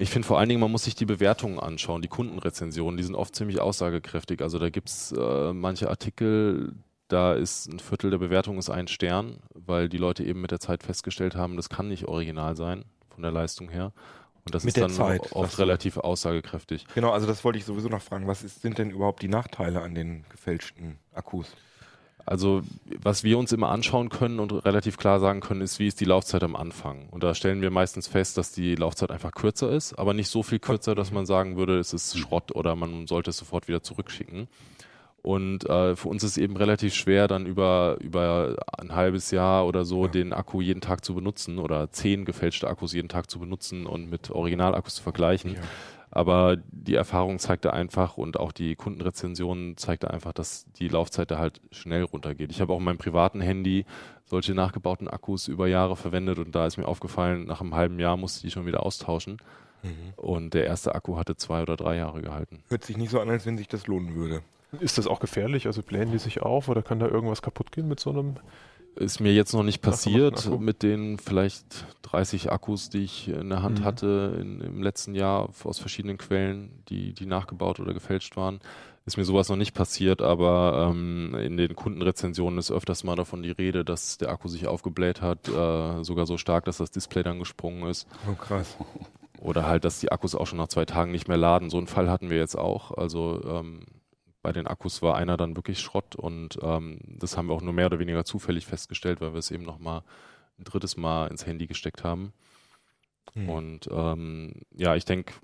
ich finde vor allen Dingen, man muss sich die Bewertungen anschauen, die Kundenrezensionen, die sind oft ziemlich aussagekräftig. Also da gibt's äh, manche Artikel, da ist ein Viertel der Bewertung ist ein Stern, weil die Leute eben mit der Zeit festgestellt haben, das kann nicht original sein von der Leistung her. Und das
Mit
ist dann
Zeit,
oft relativ aussagekräftig.
Genau, also das wollte ich sowieso noch fragen. Was ist, sind denn überhaupt die Nachteile an den gefälschten Akkus?
Also was wir uns immer anschauen können und relativ klar sagen können, ist, wie ist die Laufzeit am Anfang. Und da stellen wir meistens fest, dass die Laufzeit einfach kürzer ist, aber nicht so viel kürzer, dass man sagen würde, es ist Schrott oder man sollte es sofort wieder zurückschicken. Und äh, für uns ist es eben relativ schwer, dann über, über ein halbes Jahr oder so den Akku jeden Tag zu benutzen oder zehn gefälschte Akkus jeden Tag zu benutzen und mit Originalakkus zu vergleichen.
Ja.
Aber die Erfahrung zeigte einfach und auch die Kundenrezensionen zeigte einfach, dass die Laufzeit da halt schnell runtergeht. Ich habe auch in meinem privaten Handy solche nachgebauten Akkus über Jahre verwendet und da ist mir aufgefallen, nach einem halben Jahr musste ich die schon wieder austauschen. Und der erste Akku hatte zwei oder drei Jahre gehalten.
Hört sich nicht so an, als wenn sich das lohnen würde.
Ist das auch gefährlich? Also blähen die sich auf oder kann da irgendwas kaputt gehen mit so einem?
Ist mir jetzt noch nicht passiert mit den vielleicht 30 Akkus, die ich in der Hand
Mhm.
hatte in, im letzten Jahr aus verschiedenen Quellen, die, die nachgebaut oder gefälscht waren. Ist mir sowas noch nicht passiert, aber ähm, in den Kundenrezensionen ist öfters mal davon die Rede, dass der Akku sich aufgebläht hat, äh, sogar so stark, dass das Display dann gesprungen ist.
Oh krass.
Oder halt, dass die Akkus auch schon nach zwei Tagen nicht mehr laden. So einen Fall hatten wir jetzt auch. Also ähm, bei den Akkus war einer dann wirklich Schrott und ähm, das haben wir auch nur mehr oder weniger zufällig festgestellt, weil wir es eben nochmal ein drittes Mal ins Handy gesteckt haben.
Hm.
Und ähm, ja, ich denke,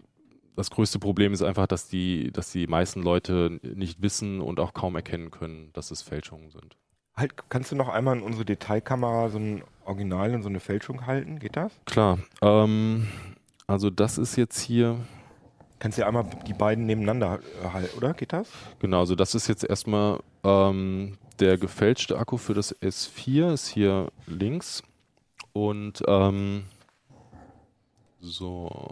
das größte Problem ist einfach, dass die, dass die meisten Leute nicht wissen und auch kaum erkennen können, dass es Fälschungen sind.
Halt, kannst du noch einmal in unsere Detailkamera so ein Original und so eine Fälschung halten? Geht das?
Klar. Ähm, also das ist jetzt hier,
Kannst du ja einmal die beiden nebeneinander äh, halten, oder? Geht das?
Genau, also das ist jetzt erstmal ähm, der gefälschte Akku für das S4, ist hier links. Und ähm, so,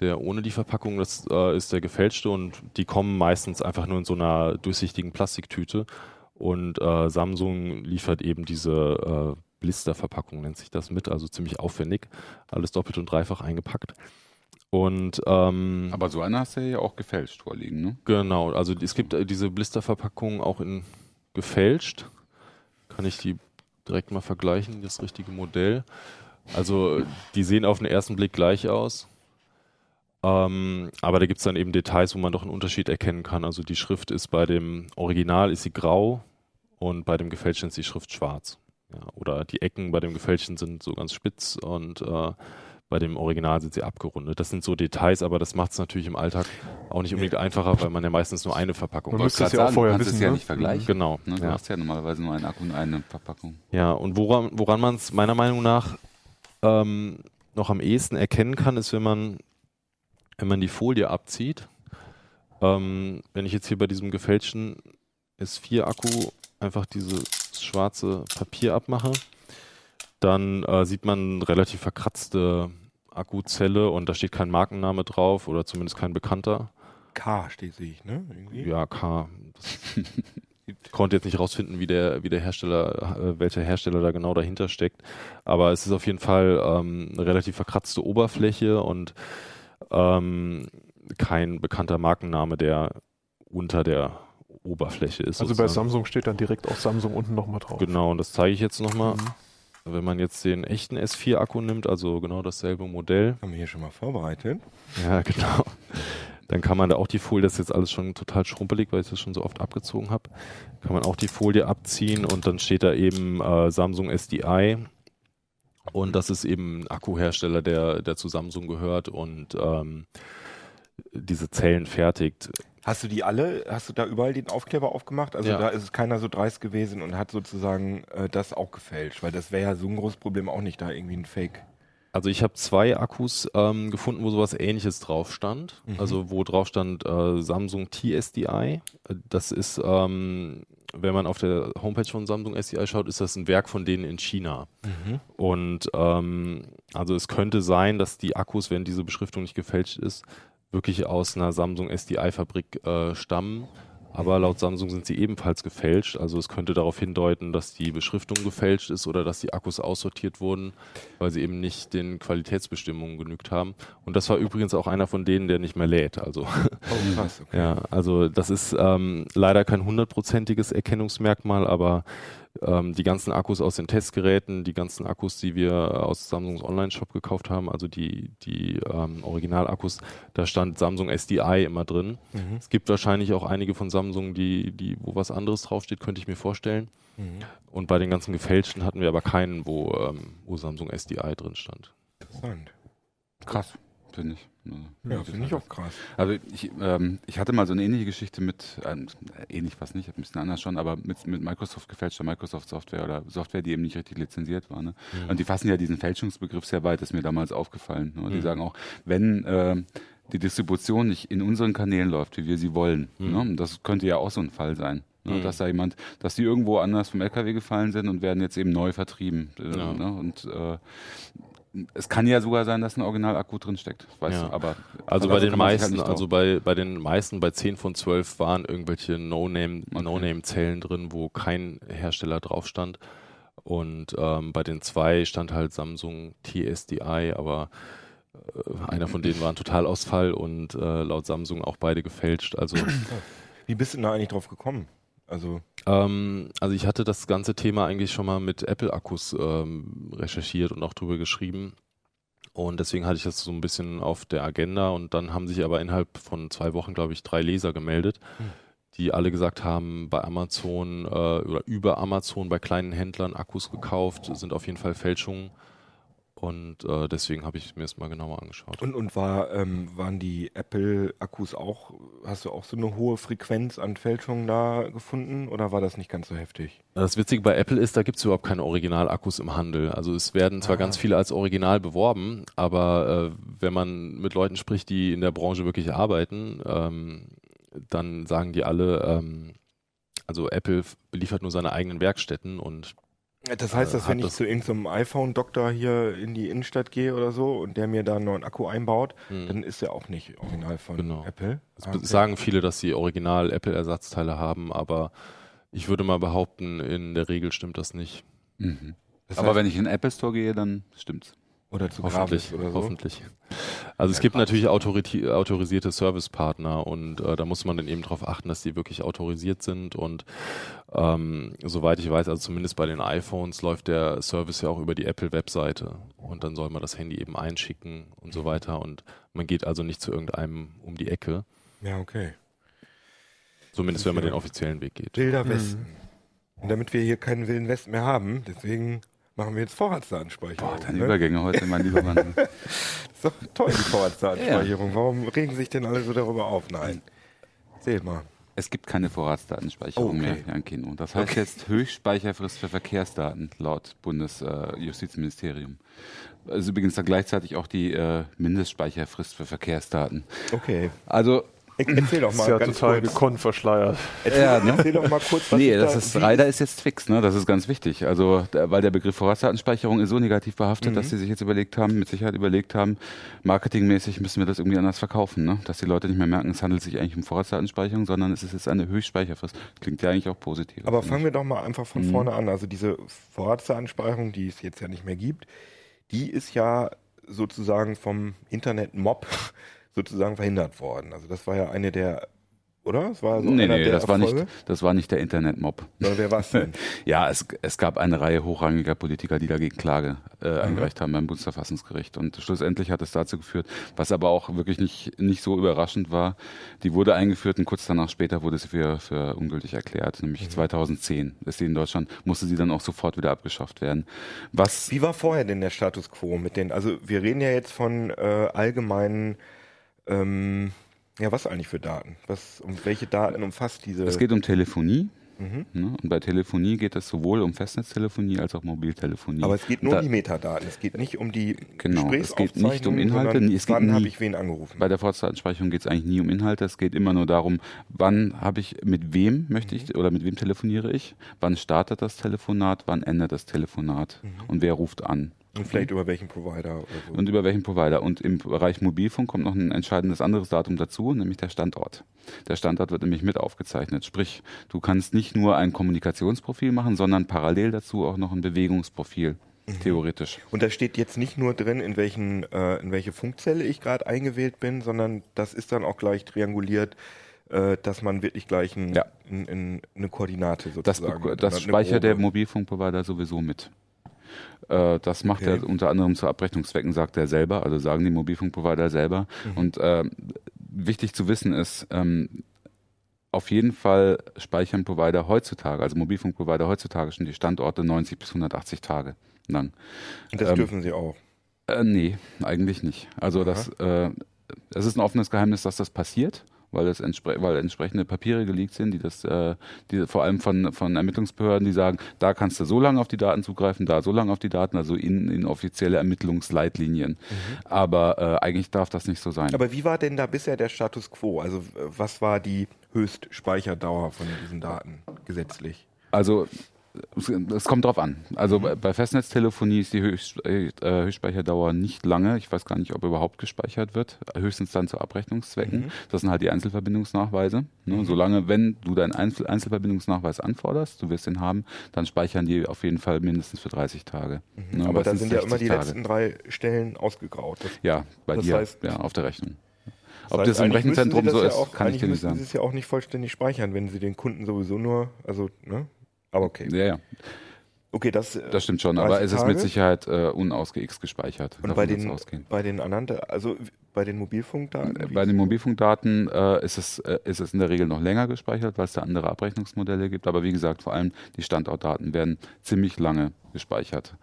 der ohne die Verpackung, das äh, ist der gefälschte und die kommen meistens einfach nur in so einer durchsichtigen Plastiktüte. Und äh, Samsung liefert eben diese äh, Blisterverpackung, nennt sich das mit, also ziemlich aufwendig. Alles doppelt und dreifach eingepackt. Und ähm,
Aber so einer hast du ja auch gefälscht vorliegen, ne?
Genau, also es gibt äh, diese Blisterverpackungen auch in gefälscht. Kann ich die direkt mal vergleichen, das richtige Modell. Also die sehen auf den ersten Blick gleich aus. Ähm, aber da gibt es dann eben Details, wo man doch einen Unterschied erkennen kann. Also die Schrift ist bei dem Original ist sie grau und bei dem gefälschten ist die Schrift schwarz. Ja, oder die Ecken bei dem gefälschten sind so ganz spitz und äh, bei dem Original sind sie abgerundet. Das sind so Details, aber das macht es natürlich im Alltag auch nicht unbedingt einfacher, weil man ja meistens nur eine Verpackung
Man
hat.
müsste es
Grad
ja auch
sagen,
vorher wissen,
es ja
ne?
nicht vergleichen.
Genau.
Ne? Du
ja.
hast ja normalerweise nur einen Akku und eine Verpackung.
Ja, und woran, woran man es meiner Meinung nach ähm, noch am ehesten erkennen kann, ist, wenn man, wenn man die Folie abzieht. Ähm, wenn ich jetzt hier bei diesem gefälschten S4-Akku einfach dieses schwarze Papier abmache, dann äh, sieht man relativ verkratzte Akkuzelle und da steht kein Markenname drauf oder zumindest kein bekannter.
K steht, sehe ich, ne? Irgendwie.
Ja, K. Das ich konnte jetzt nicht rausfinden, wie der, wie der Hersteller, äh, welcher Hersteller da genau dahinter steckt. Aber es ist auf jeden Fall ähm, eine relativ verkratzte Oberfläche und ähm, kein bekannter Markenname, der unter der Oberfläche ist.
Also bei
sozusagen.
Samsung steht dann direkt auch Samsung unten nochmal drauf.
Genau, und das zeige ich jetzt nochmal.
Mhm.
Wenn man jetzt den echten S4-Akku nimmt, also genau dasselbe Modell,
Haben wir hier schon mal vorbereitet.
ja genau, dann kann man da auch die Folie, das ist jetzt alles schon total schrumpelig, weil ich das schon so oft abgezogen habe, kann man auch die Folie abziehen und dann steht da eben äh, Samsung SDI und das ist eben ein Akkuhersteller, der, der zu Samsung gehört und ähm, diese Zellen fertigt.
Hast du die alle, hast du da überall den Aufkleber aufgemacht? Also
Ja.
da ist keiner so dreist gewesen und hat sozusagen äh, das auch gefälscht, weil das wäre ja so ein großes Problem auch nicht, da irgendwie ein Fake.
Also ich habe zwei Akkus ähm, gefunden, wo sowas ähnliches drauf stand.
Mhm.
Also wo drauf stand äh, Samsung TSDI. Das ist, ähm, wenn man auf der Homepage von Samsung SDI schaut, ist das ein Werk von denen in China. Und ähm, also es könnte sein, dass die Akkus, wenn diese Beschriftung nicht gefälscht ist, wirklich aus einer Samsung SDI-Fabrik äh, stammen. Aber laut Samsung sind sie ebenfalls gefälscht. Also es könnte darauf hindeuten, dass die Beschriftung gefälscht ist oder dass die Akkus aussortiert wurden, weil sie eben nicht den Qualitätsbestimmungen genügt haben. Und das war übrigens auch einer von denen, der nicht mehr lädt. Also
Oh, krass, okay.
ja, also das ist ähm, leider kein hundertprozentiges Erkennungsmerkmal, aber ähm, die ganzen Akkus aus den Testgeräten, die ganzen Akkus, die wir aus Samsungs Online-Shop gekauft haben, also die, die ähm, Originalakkus, da stand Samsung SDI immer drin.
Mhm.
Es gibt wahrscheinlich auch einige von Samsung, die, die, wo was anderes draufsteht, könnte ich mir vorstellen.
Mhm.
Und bei den ganzen gefälschten hatten wir aber keinen, wo, ähm, wo Samsung SDI drin stand.
Interessant.
Krass, finde ich. Also,
Ja, finde ich auch krass.
Also ich, ähm, ich hatte mal so eine ähnliche Geschichte mit, ähm, ähnlich was nicht, ein bisschen anders schon, aber mit, mit Microsoft gefälschter Microsoft-Software oder Software, die eben nicht richtig lizenziert war. Ne? Und die fassen ja diesen Fälschungsbegriff sehr weit, ist mir damals aufgefallen. Ne? Die
Mhm.
sagen auch, wenn ähm, die Distribution nicht in unseren Kanälen läuft, wie wir sie wollen,
Mhm.
ne? das könnte ja auch so ein Fall sein. Ne?
Mhm.
Dass da jemand, dass die irgendwo anders vom LKW gefallen sind und werden jetzt eben neu vertrieben. Äh,
Ja.
ne? Und äh, es kann ja sogar sein, dass ein Originalakku drin steckt, weißt
Ja.
du, aber
Also bei
so
den
halt
meisten,
nicht
also bei, bei den meisten, bei 10 von 12 waren irgendwelche No-Name,
Okay.
No-Name-Zellen drin, wo kein Hersteller drauf stand. Und ähm, bei den zwei stand halt Samsung TSDI, aber äh, einer von denen war ein Totalausfall und äh, laut Samsung auch beide gefälscht. Also,
Wie bist du denn da eigentlich drauf gekommen? Also,
ähm, also ich hatte das ganze Thema eigentlich schon mal mit Apple-Akkus ähm, recherchiert und auch drüber geschrieben. Und deswegen hatte ich das so ein bisschen auf der Agenda und dann haben sich aber innerhalb von zwei Wochen, glaube ich, drei Leser gemeldet,
Hm.
die alle gesagt haben, bei Amazon äh, oder über Amazon bei kleinen Händlern Akkus gekauft, sind auf jeden Fall Fälschungen. Und äh, deswegen habe ich mir das mal genauer angeschaut.
und, und war, ähm, waren die Apple-Akkus auch, hast du auch so eine hohe Frequenz an Fälschungen da gefunden oder war das nicht ganz so heftig?
Das Witzige bei Apple ist, da gibt es überhaupt keine Originalakkus im Handel. Also es werden zwar
Ah.
ganz viele als Original beworben, aber äh, wenn man mit Leuten spricht, die in der Branche wirklich arbeiten, ähm, dann sagen die alle, ähm, also Apple beliefert nur seine eigenen Werkstätten und
Das heißt,
Äh,
dass
hat
wenn ich
das-
zu irgendeinem iPhone-Doktor hier in die Innenstadt gehe oder so und der mir da einen neuen Akku einbaut,
hm,
dann ist der auch nicht original von
Genau.
Apple.
es
Ah, okay.
sagen viele, dass sie original Apple-Ersatzteile haben, aber ich würde mal behaupten, in der Regel stimmt das nicht.
Mhm.
Das
Aber
heißt-
wenn ich in den Apple Store gehe, dann stimmt's.
Oder zu
Hoffentlich,
oder so.
hoffentlich. Also es
Ja,
gibt
krass.
natürlich autorisierte Servicepartner und äh, da muss man dann eben darauf achten, dass die wirklich autorisiert sind und ähm, soweit ich weiß, also zumindest bei den iPhones läuft der Service ja auch über die Apple-Webseite und dann soll man das Handy eben einschicken und so weiter und man geht also nicht zu irgendeinem um die Ecke,
Ja, okay.
zumindest wenn man den offiziellen Weg geht.
Wilder
Mhm.
Westen. Und damit wir hier keinen wilden Westen mehr haben, deswegen machen wir jetzt Vorratsdatenspeicherung.
Boah, deine
ne?
Übergänge heute, mein lieber Mann.
ist doch toll, die Vorratsdatenspeicherung. Warum regen sich denn alle so darüber auf? Nein. Erzähl mal.
Es gibt keine Vorratsdatenspeicherung
Okay.
mehr hier an Kino. Das heißt jetzt Höchstspeicherfrist für Verkehrsdaten laut Bundesjustizministerium. Das ist übrigens dann gleichzeitig auch die äh, Mindestspeicherfrist für Verkehrsdaten.
Okay.
Also,
Erzähl doch
Das
mal
ist ja
ganz
total
kurz.
gekonnt verschleiert.
Erzähl,
Ja, ne?
erzähl doch mal kurz, was
nee,
ist
das
da,
ist, Reiter ist jetzt fix, ne? Das ist ganz wichtig. Also, da, weil der Begriff Vorratsdatenspeicherung ist so negativ behaftet,
Mhm.
dass sie sich jetzt überlegt haben, mit Sicherheit überlegt haben, marketingmäßig müssen wir das irgendwie anders verkaufen, ne? Dass die Leute nicht mehr merken, es handelt sich eigentlich um Vorratsdatenspeicherung, sondern es ist jetzt eine Höchstspeicherfrist. Klingt ja eigentlich auch positiv.
Aber fangen wir doch mal einfach von
Mhm.
vorne an. Also diese Vorratsdatenspeicherung, die es jetzt ja nicht mehr gibt, die ist ja sozusagen vom Internet-Mob sozusagen verhindert worden. Also das war ja eine der oder? Das war so
nee, nee, das war, nicht, das war nicht der Internetmob.
Wer war's denn?
Ja, es, es gab eine Reihe hochrangiger Politiker, die dagegen Klage äh, eingereicht haben beim Bundesverfassungsgericht. Und schlussendlich hat es dazu geführt, was aber auch wirklich nicht, nicht so überraschend war, die wurde eingeführt und kurz danach später wurde sie für, für ungültig erklärt, nämlich 2010 ist sie in Deutschland, musste sie dann auch sofort wieder abgeschafft werden. Was
Wie war vorher denn der Status quo mit den, also wir reden ja jetzt von äh, allgemeinen, ähm, ja was eigentlich für Daten? Was, um welche Daten umfasst diese?
Es geht um Telefonie.
Mhm.
Ne? Und bei Telefonie geht es sowohl um Festnetztelefonie als auch Mobiltelefonie.
aber es geht nur
Da-
um die Metadaten, es geht nicht um die
Genau, es geht nicht um Inhalte, es geht
wann habe ich wen angerufen?
Bei der Vorratsdatenspeicherung geht es eigentlich nie um Inhalte. Es geht immer nur darum, wann habe ich, mit wem möchte
Mhm.
ich oder mit wem telefoniere ich, wann startet das Telefonat, wann endet das Telefonat
Mhm.
und wer ruft an.
Und vielleicht über welchen Provider oder so.
Und über welchen Provider. Und im Bereich Mobilfunk kommt noch ein entscheidendes anderes Datum dazu, nämlich der Standort. Der Standort wird nämlich mit aufgezeichnet. Sprich, du kannst nicht nur ein Kommunikationsprofil machen, sondern parallel dazu auch noch ein Bewegungsprofil,
Mhm.
theoretisch.
Und da steht jetzt nicht nur drin, in, welchen, äh, in welche Funkzelle ich gerade eingewählt bin, sondern das ist dann auch gleich trianguliert, äh, dass man wirklich gleich ein,
Ja.
in, in eine Koordinate
Das,
sozusagen.
das
eine
speichert der. Mobilfunkprovider sowieso mit. Äh, Das macht
Okay.
er unter anderem zu Abrechnungszwecken, sagt er selber, also sagen die Mobilfunkprovider selber.
Mhm.
Und äh, wichtig zu wissen ist, ähm, auf jeden Fall speichern Provider heutzutage, also Mobilfunkprovider heutzutage schon die Standorte 90 bis 180 Tage lang.
Und das
ähm,
dürfen sie auch.
Äh, nee, eigentlich nicht. Also das, äh, es ist ein offenes Geheimnis, dass das passiert, weil es entspre weil entsprechende Papiere geleakt sind, die das, äh, die vor allem von, von Ermittlungsbehörden, die sagen, da kannst du so lange auf die Daten zugreifen, da so lange auf die Daten, also in, in offizielle Ermittlungsleitlinien. Aber äh, eigentlich darf das nicht so sein.
Aber wie war denn da bisher der Status quo? Also was war die Höchstspeicherdauer von diesen Daten gesetzlich?
Also es, kommt drauf an. Also bei, bei Festnetztelefonie ist die äh, Höchstspeicherdauer nicht lange. Ich weiß gar nicht, ob überhaupt gespeichert wird. Höchstens dann zu Abrechnungszwecken. Das sind halt die Einzelverbindungsnachweise. Ne? Solange, wenn du deinen Einzel Einzelverbindungsnachweis anforderst, du wirst den haben, dann speichern die auf jeden Fall mindestens für 30 Tage. Ne?
Aber da
Meistens
sind ja immer
60
die
Tage.
letzten drei Stellen ausgegraut. Das,
Ja, bei
Das
dir,
heißt-
ja, auf der Rechnung.
das
Ob
heißt,
das im Rechenzentrum
das
so
ja
ist,
auch,
kann ich dir nicht sagen.
sie es ja auch nicht vollständig speichern, wenn sie den Kunden sowieso nur, also, ne? Aber okay.
Ja, ja,
Okay, das, äh,
das stimmt schon.
30
Aber es ist mit? Sicherheit äh, unausgex gespeichert.
Und
Davon
bei den, bei den anderen, also bei den Mobilfunkdaten? wie
Bei
ist
den
es?
Mobilfunkdaten äh, ist, es, äh, ist es in der Regel noch länger gespeichert, weil es da andere Abrechnungsmodelle gibt. Aber wie gesagt, vor allem die Standortdaten werden ziemlich lange gespeichert.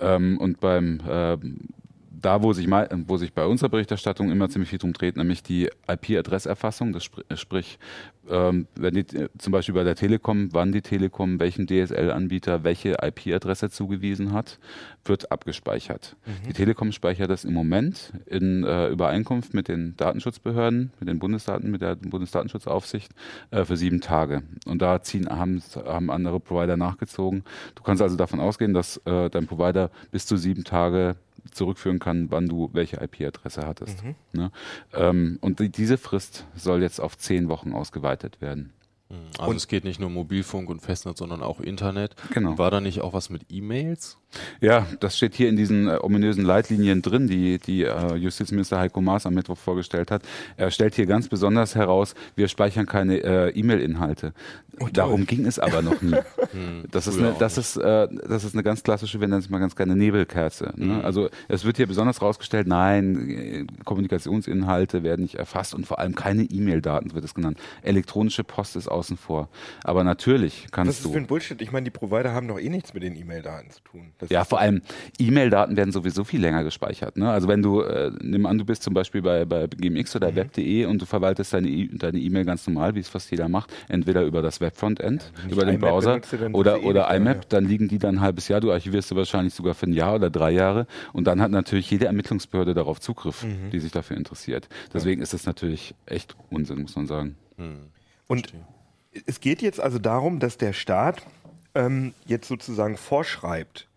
Ähm, und beim äh, da, wo sich, mal, wo sich bei unserer Berichterstattung immer ziemlich viel drum dreht, nämlich die IP-Adresserfassung, das spr sprich, ähm, wenn die, äh, zum Beispiel bei der Telekom, wann die Telekom welchem DSL-Anbieter welche IP-Adresse zugewiesen hat, wird abgespeichert. Die Telekom speichert das im Moment in äh, Übereinkunft mit den Datenschutzbehörden, mit den Bundesdaten, mit der Bundesdatenschutzaufsicht äh, für sieben Tage. Und da ziehen, haben, haben andere Provider nachgezogen. Du kannst also davon ausgehen, dass äh, dein Provider bis zu sieben Tage zurückführen kann, wann du welche IP-Adresse hattest. Ne? Ähm, und die, diese Frist soll jetzt auf zehn Wochen ausgeweitet werden.
Also es geht nicht nur Mobilfunk und Festnetz, sondern auch Internet.
Genau.
War da nicht auch was mit E-Mails?
Ja, das steht hier in diesen äh, ominösen Leitlinien drin, die, die äh, Justizminister Heiko Maas am Mittwoch vorgestellt hat. Er stellt hier ganz besonders heraus, wir speichern keine äh, E-Mail-Inhalte. Darum ging es aber noch nie. das, ist eine, das, ist, äh, das ist eine ganz klassische, wenn das mal ganz gerne Nebelkerze. Ne? Also es wird hier besonders rausgestellt, nein, Kommunikationsinhalte werden nicht erfasst und vor allem keine E-Mail-Daten wird es genannt. Elektronische Post ist außen vor. Aber natürlich
Was
kannst
ist das
du.
für ein Bullshit? Ich meine, die Provider haben doch eh nichts mit den E-Mail-Daten zu tun. Das
Ja,
ist-
vor allem E-Mail-Daten werden sowieso viel länger gespeichert. Ne? Also wenn du, äh, nimm an, du bist zum Beispiel bei, bei GMX oder web.de und du verwaltest deine E- deine E-Mail ganz normal, wie es fast jeder macht, entweder über das Web-Frontend,
ich
über den Browser oder,
sie eh
oder
mehr,
IMAP,
ja.
dann liegen die dann ein halbes Jahr, du archivierst du wahrscheinlich sogar für ein Jahr oder drei Jahre und dann hat natürlich jede Ermittlungsbehörde darauf Zugriff,
Mhm.
die sich dafür interessiert. Deswegen ist das natürlich echt Unsinn, muss man sagen.
Und es geht jetzt also darum, dass der Staat ähm, jetzt sozusagen vorschreibt,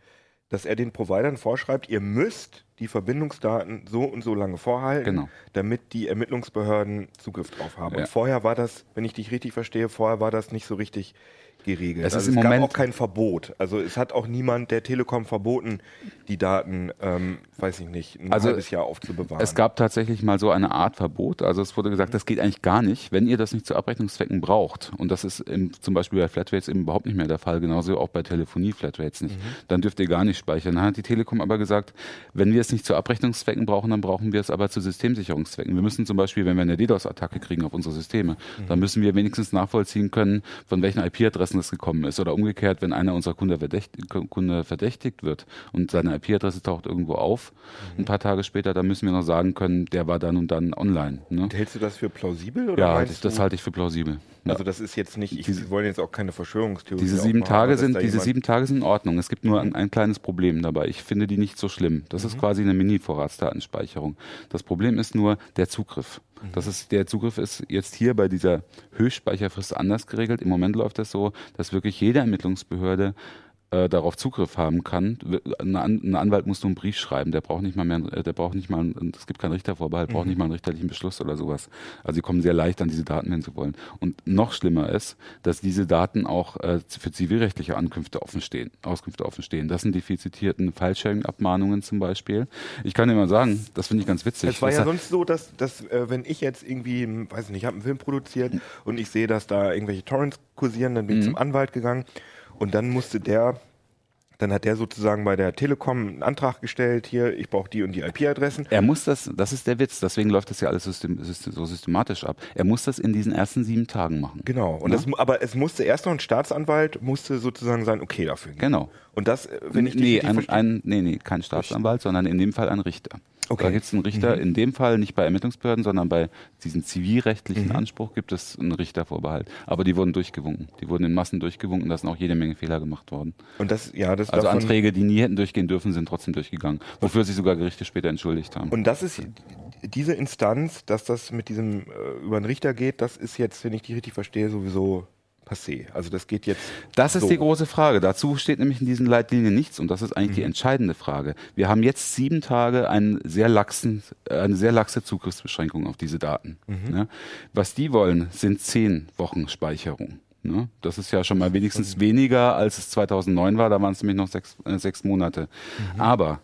dass er den Providern vorschreibt, ihr müsst die Verbindungsdaten so und so lange vorhalten,
Genau.
damit die Ermittlungsbehörden Zugriff drauf haben.
Ja.
Und vorher war das, wenn ich dich richtig verstehe, vorher war das nicht so richtig geregelt.
Es ist
also
im
es
Moment-
gab auch kein Verbot. Also es hat auch niemand der Telekom verboten, die Daten, ähm, weiß ich nicht, ein
Also
halbes Jahr aufzubewahren.
Es gab tatsächlich mal so eine Art Verbot. Also es wurde gesagt, das geht eigentlich gar nicht, wenn ihr das nicht zu Abrechnungszwecken braucht. Und das ist im, zum Beispiel bei Flatrates eben überhaupt nicht mehr der Fall, genauso auch bei Telefonie-Flatrates nicht. Dann dürft ihr gar nicht speichern. Dann hat die Telekom aber gesagt, wenn wir es nicht zu Abrechnungszwecken brauchen, dann brauchen wir es aber zu Systemsicherungszwecken. Wir müssen zum Beispiel, wenn wir eine DDoS-Attacke kriegen auf unsere Systeme, dann müssen wir wenigstens nachvollziehen können, von welchen IP-Adressen es gekommen ist. Oder umgekehrt, wenn einer unserer Kunde verdächtigt, Kunde verdächtigt wird und seine IP-Adresse taucht irgendwo auf, ein paar Tage später, dann müssen wir noch sagen können, der war dann und dann online. Ne?
Hältst du das für plausibel oder
Ja, das, das halte ich für plausibel.
Also das ist jetzt nicht, ich,
Diese-
wollen jetzt auch keine Verschwörungstheorie
Diese sieben
aufmachen,
Tage sind, diese sieben Tage sind in Ordnung. Es gibt nur ein, ein kleines Problem dabei. Ich finde die nicht so schlimm. Das
Mhm.
ist quasi eine Mini-Vorratsdatenspeicherung. Das Problem ist nur der Zugriff. Das ist, der Zugriff ist jetzt hier bei dieser Höchstspeicherfrist anders geregelt. Im Moment läuft das so, dass wirklich jede Ermittlungsbehörde äh, darauf Zugriff haben kann. Ein, An ein Anwalt muss nur einen Brief schreiben, der braucht nicht mal mehr, äh, der braucht nicht mal, einen- es gibt keinen Richtervorbehalt,
Mhm.
braucht nicht mal einen richterlichen Beschluss oder sowas. Also sie kommen sehr leicht an diese Daten, wenn sie wollen. Und noch schlimmer ist, dass diese Daten auch äh, für zivilrechtliche Ankünfte offen stehen, Auskünfte offen stehen. Das sind die viel zitierten File-Sharing-Abmahnungen zum Beispiel. Ich kann dir mal sagen, das finde ich ganz witzig.
Es war ja sonst so, dass, dass äh, wenn ich jetzt irgendwie, hm, weiß nicht, ich habe einen Film produziert und ich sehe, dass da irgendwelche Torrents kursieren, dann bin ich
Mhm.
zum Anwalt gegangen und dann musste der, dann hat der sozusagen bei der Telekom einen Antrag gestellt, hier, ich brauche die und die IP-Adressen.
Er muss das, das ist der Witz, deswegen läuft das ja alles system, system, so systematisch ab. Er muss das in diesen ersten sieben Tagen machen.
Genau. Und
Ja?
das, aber es musste erst noch ein Staatsanwalt, musste sozusagen sein Okay dafür geben.
Genau.
Und das, äh, wenn ich
nee,
richtig
ein, ein, nee, nee, kein Staatsanwalt, sondern in dem Fall ein Richter.
Okay.
Da gibt es einen Richter, in dem Fall nicht bei Ermittlungsbehörden, sondern bei diesem zivilrechtlichen Anspruch gibt es einen Richtervorbehalt. Aber die wurden durchgewunken. Die wurden in Massen durchgewunken, da sind auch jede Menge Fehler gemacht worden.
und das, ja, das
Also Anträge, die nie hätten durchgehen dürfen, sind trotzdem durchgegangen. Wofür sich sogar Gerichte später entschuldigt haben.
Und das ist diese Instanz, dass das mit diesem äh, über den Richter geht, das ist jetzt, wenn ich die richtig verstehe, sowieso passé. Also das geht jetzt.
Das ist
so.
die große Frage. Dazu steht nämlich in diesen Leitlinien nichts und das ist eigentlich die
Mhm.
entscheidende Frage. Wir haben jetzt sieben Tage einen sehr laxen, eine sehr laxe Zugriffsbeschränkung auf diese Daten.
Mhm.
Ne? Was die wollen, sind zehn Wochen Speicherung. Ne? Das ist ja schon mal wenigstens weniger, als es 2009 war. Da waren es nämlich noch sechs, äh, sechs Monate.
Mhm.
Aber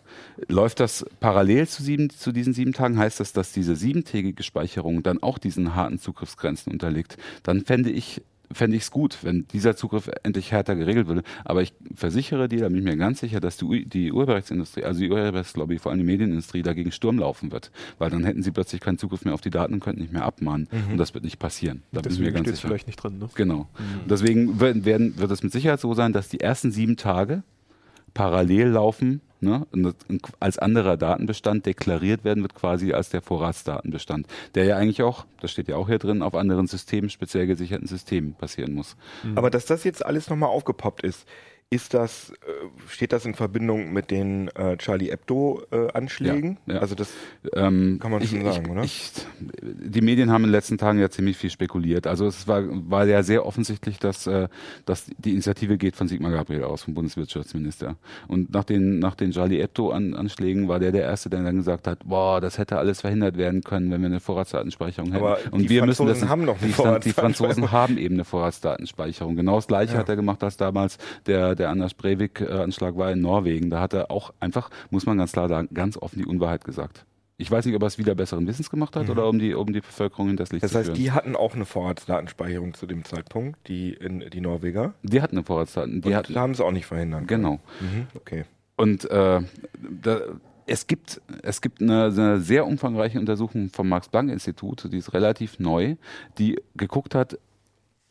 läuft das parallel zu, sieben, zu diesen sieben Tagen, heißt das, dass diese siebentägige Speicherung dann auch diesen harten Zugriffsgrenzen unterliegt. Dann fände ich fände ich es gut, wenn dieser Zugriff endlich härter geregelt würde. Aber ich versichere dir, da bin ich mir ganz sicher, dass die, U- die Urheberrechtsindustrie, also die Urheberrechtslobby, vor allem die Medienindustrie, dagegen Sturm laufen wird. Weil dann hätten sie plötzlich keinen Zugriff mehr auf die Daten und könnten nicht mehr abmahnen. Und das wird nicht passieren. Da bin ich mir ganz sicher.
vielleicht nicht drin. Ne?
Genau. Und Deswegen werden, wird es mit Sicherheit so sein, dass die ersten sieben Tage parallel laufen, ne, als anderer Datenbestand deklariert werden wird, quasi als der Vorratsdatenbestand, der ja eigentlich auch, das steht ja auch hier drin, auf anderen Systemen, speziell gesicherten Systemen passieren muss.
Aber dass das jetzt alles nochmal aufgepoppt ist, ist das, äh, steht das in Verbindung mit den äh, Charlie Hebdo-Anschlägen?
Ja, ja.
Also das
Ähm,
Kann man
ich,
schon sagen,
ich,
oder?
Ich, die Medien haben in den letzten Tagen ja ziemlich viel spekuliert. Also es war, war ja sehr offensichtlich, dass, äh, dass die Initiative geht von Sigmar Gabriel aus, vom Bundeswirtschaftsminister. Und nach den, nach den Charlie Hebdo-Anschlägen war der der Erste, der dann gesagt hat, boah, das hätte alles verhindert werden können, wenn wir eine Vorratsdatenspeicherung hätten.
Aber
Und
die
wir müssen
Franzosen
das,
haben doch eine
die, die. Franzosen haben eben eine Vorratsdatenspeicherung. Genau das Gleiche hat er gemacht, als damals der, der Anders Breivik-Anschlag war in Norwegen. Da hat er auch einfach, muss man ganz klar sagen, ganz offen die Unwahrheit gesagt. Ich weiß nicht, ob er es wieder besseren Wissens gemacht hat oder um die, um die Bevölkerung in das Licht
Mhm. Das
zu
heißt,
führen.
die hatten auch eine Vorratsdatenspeicherung zu dem Zeitpunkt, die, in, die Norweger.
Die hatten eine Vorratsdaten. Die
Und
hatten,
haben sie auch nicht verhindern können.
genau.
Mhm, okay.
Und äh, da, es gibt, es gibt eine, eine sehr umfangreiche Untersuchung vom Max-Planck-Institut, die ist relativ neu, die geguckt hat,